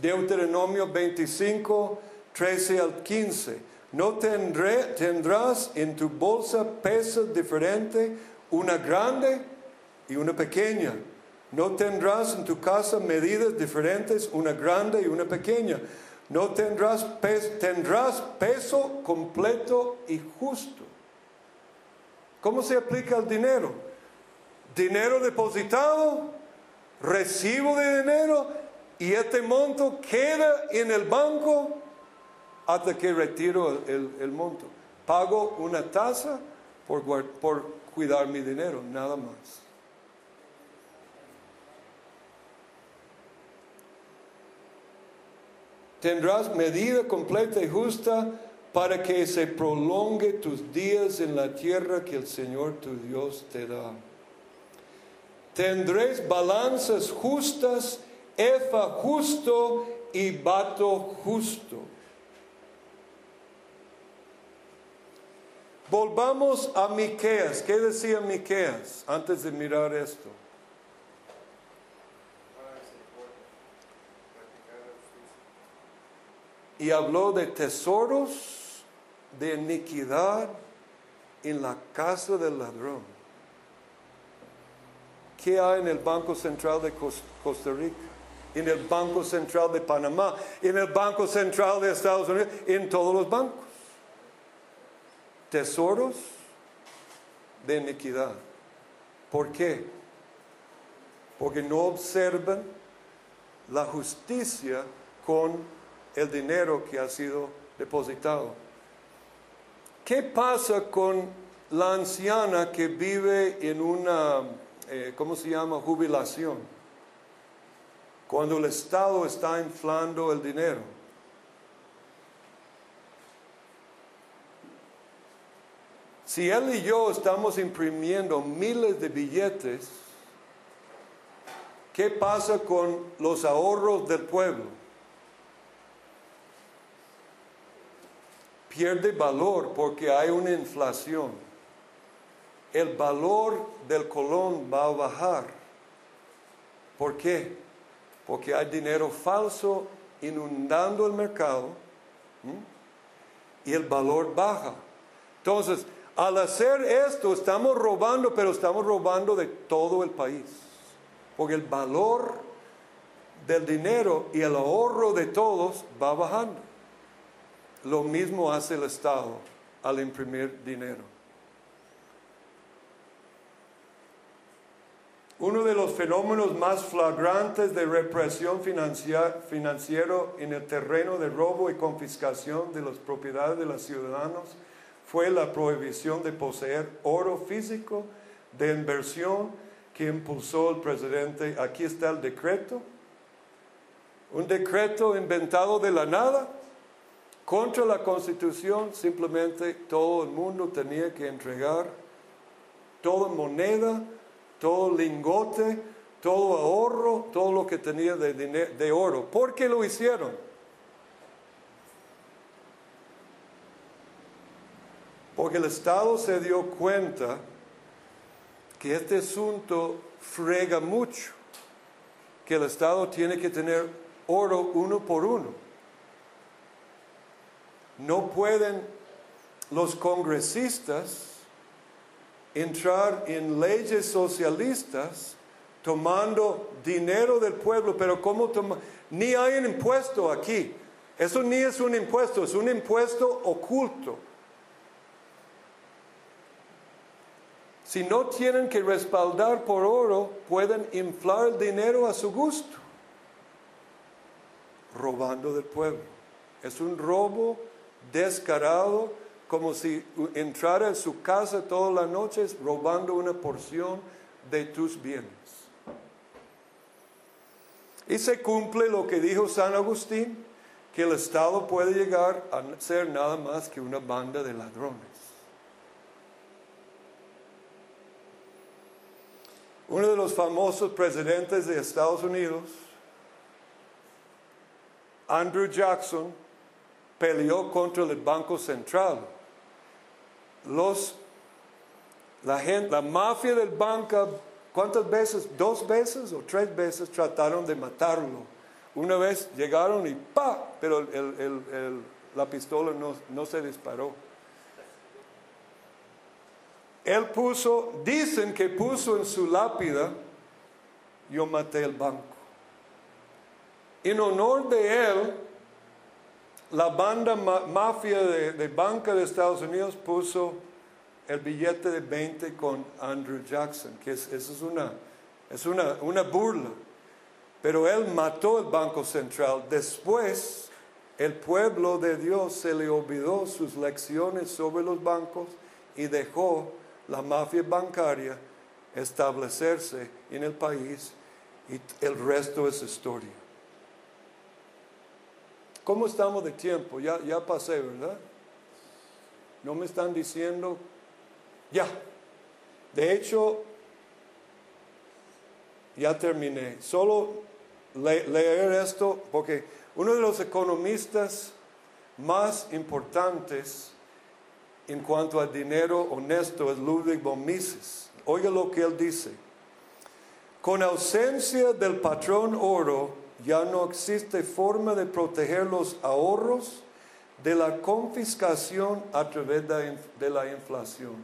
Deuteronomio 25, 13 al 15. No tendrás en tu bolsa pesos diferentes, una grande y una pequeña. No tendrás en tu casa medidas diferentes, una grande y una pequeña. No tendrás, tendrás peso completo y justo. ¿Cómo se aplica el dinero? Dinero depositado, recibo de dinero y este monto queda en el banco hasta que retiro el, monto. Pago una tasa por cuidar mi dinero, nada más. Tendrás medida completa y justa para que se prolongue tus días en la tierra que el Señor tu Dios te da. Tendréis balanzas justas, efa justo y bato justo. Volvamos a Miqueas. ¿Qué decía Miqueas antes de mirar esto? Y habló de tesoros de iniquidad en la casa del ladrón. ¿Qué hay en el Banco Central de Costa Rica? En el Banco Central de Panamá, en el Banco Central de Estados Unidos, en todos los bancos. Tesoros de iniquidad. ¿Por qué? Porque no observan la justicia con el dinero que ha sido depositado. ¿Qué pasa con la anciana que vive en una, eh, ¿cómo se llama?, jubilación? Cuando el Estado está inflando el dinero. Si él y yo estamos imprimiendo miles de billetes, ¿qué pasa con los ahorros del pueblo? Pierde valor porque hay una inflación. El valor del colón va a bajar. ¿Por qué? Porque hay dinero falso inundando el mercado y el valor baja. Entonces, al hacer esto estamos robando, pero estamos robando de todo el país. Porque el valor del dinero y el ahorro de todos va bajando. Lo mismo hace el Estado al imprimir dinero. Uno de los fenómenos más flagrantes de represión financiera en el terreno de robo y confiscación de las propiedades de los ciudadanos fue la prohibición de poseer oro físico de inversión que impulsó el presidente. Aquí está el decreto. Un decreto inventado de la nada contra la constitución. Simplemente todo el mundo tenía que entregar toda moneda, todo lingote, todo ahorro, todo lo que tenía de, de oro. ¿Por qué lo hicieron? Porque el Estado se dio cuenta que este asunto frega mucho, que el Estado tiene que tener oro uno por uno. No pueden los congresistas entrar en leyes socialistas tomando dinero del pueblo, pero ¿cómo toma? Ni hay un impuesto aquí. Eso ni es un impuesto, es un impuesto oculto. Si no tienen que respaldar por oro, pueden inflar el dinero a su gusto, robando del pueblo. Es un robo descarado, como si entrara en su casa todas las noches robando una porción de tus bienes. Y se cumple lo que dijo San Agustín, que el Estado puede llegar a ser nada más que una banda de ladrones. Uno de los famosos presidentes de Estados Unidos, Andrew Jackson, peleó contra el Banco Central. Los, la gente, la mafia del banco, ¿cuántas veces? Dos veces o tres veces trataron de matarlo. Una vez llegaron y ¡pa! Pero la pistola no, no se disparó. Él puso, dicen que puso en su lápida, yo maté el banco. En honor de él, la banda mafia de, banca de Estados Unidos puso el billete de 20 con Andrew Jackson, que es, eso es, una, es una, una burla. Pero él mató el Banco Central. Después, el pueblo de Dios se le olvidó sus lecciones sobre los bancos y dejó la mafia bancaria establecerse en el país y el resto es historia. ¿Cómo estamos de tiempo? Ya, ya pasé, ¿verdad? No me están diciendo, ya. De hecho, ya terminé. Solo leer esto porque uno de los economistas más importantes en cuanto al dinero honesto es Ludwig von Mises. Oiga lo que él dice. Con ausencia del patrón oro, ya no existe forma de proteger los ahorros de la confiscación a través de la inflación.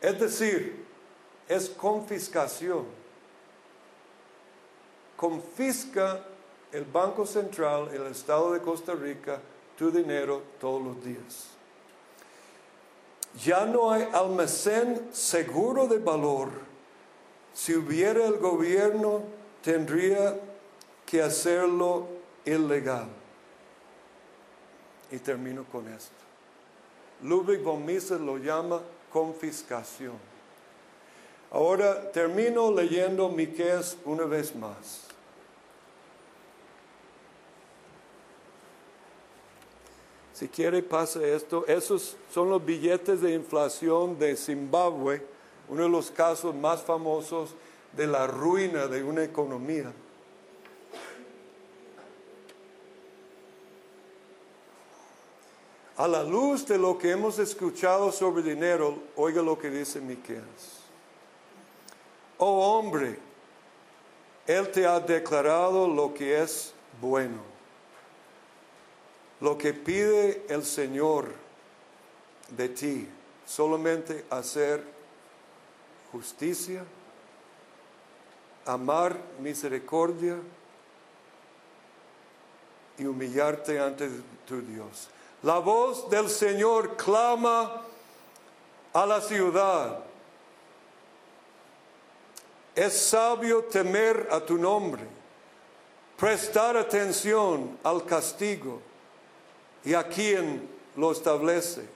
Es decir, es confiscación. Confisca el Banco Central, el Estado de Costa Rica, tu dinero todos los días. Ya no hay almacén seguro de valor. Si hubiera el gobierno, tendría que hacerlo ilegal. Y termino con esto. Ludwig von Mises lo llama confiscación. Ahora termino leyendo Miqueas una vez más. Si quiere, pase esto. Esos son los billetes de inflación de Zimbabue, uno de los casos más famosos de la ruina de una economía. A la luz de lo que hemos escuchado sobre dinero, oiga lo que dice Miqueas. Oh hombre, Él te ha declarado lo que es bueno. Lo que pide el Señor de ti, solamente hacer justicia, amar misericordia y humillarte ante tu Dios. La voz del Señor clama a la ciudad. Es sabio temer a tu nombre, prestar atención al castigo y a quien lo establece.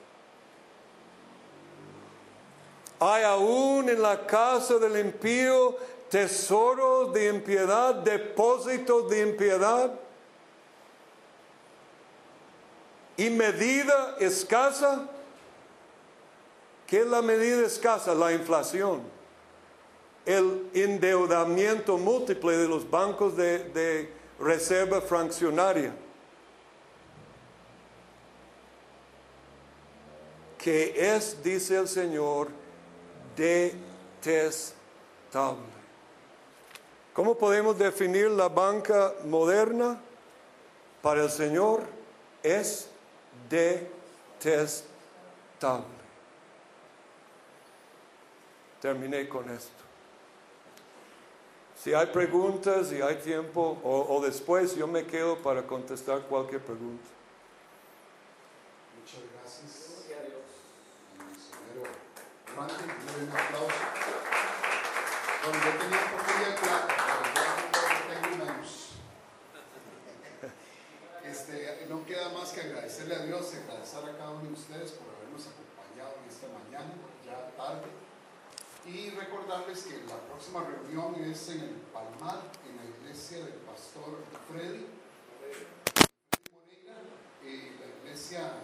Hay aún en la casa del impío tesoros de impiedad, depósitos de impiedad y medida escasa. ¿Qué es la medida escasa? La inflación. El endeudamiento múltiple de los bancos de, de reserva fraccionaria. Que es, dice el Señor, detestable. ¿Cómo podemos definir la banca moderna? Para el Señor es detestable. Terminé con esto. Si hay preguntas y hay tiempo, o, después yo me quedo para contestar cualquier pregunta. Muchas gracias. Misionero Randy, un aplauso. Bueno, yo tenía un poquillo de plata, pero ya tengo menos. Este, no queda más que agradecerle a Dios y agradecer a cada uno de ustedes por habernos acompañado en esta mañana, ya tarde. Y recordarles que la próxima reunión es en el Palmar, en la iglesia del pastor Freddy Moreira, eh, la iglesia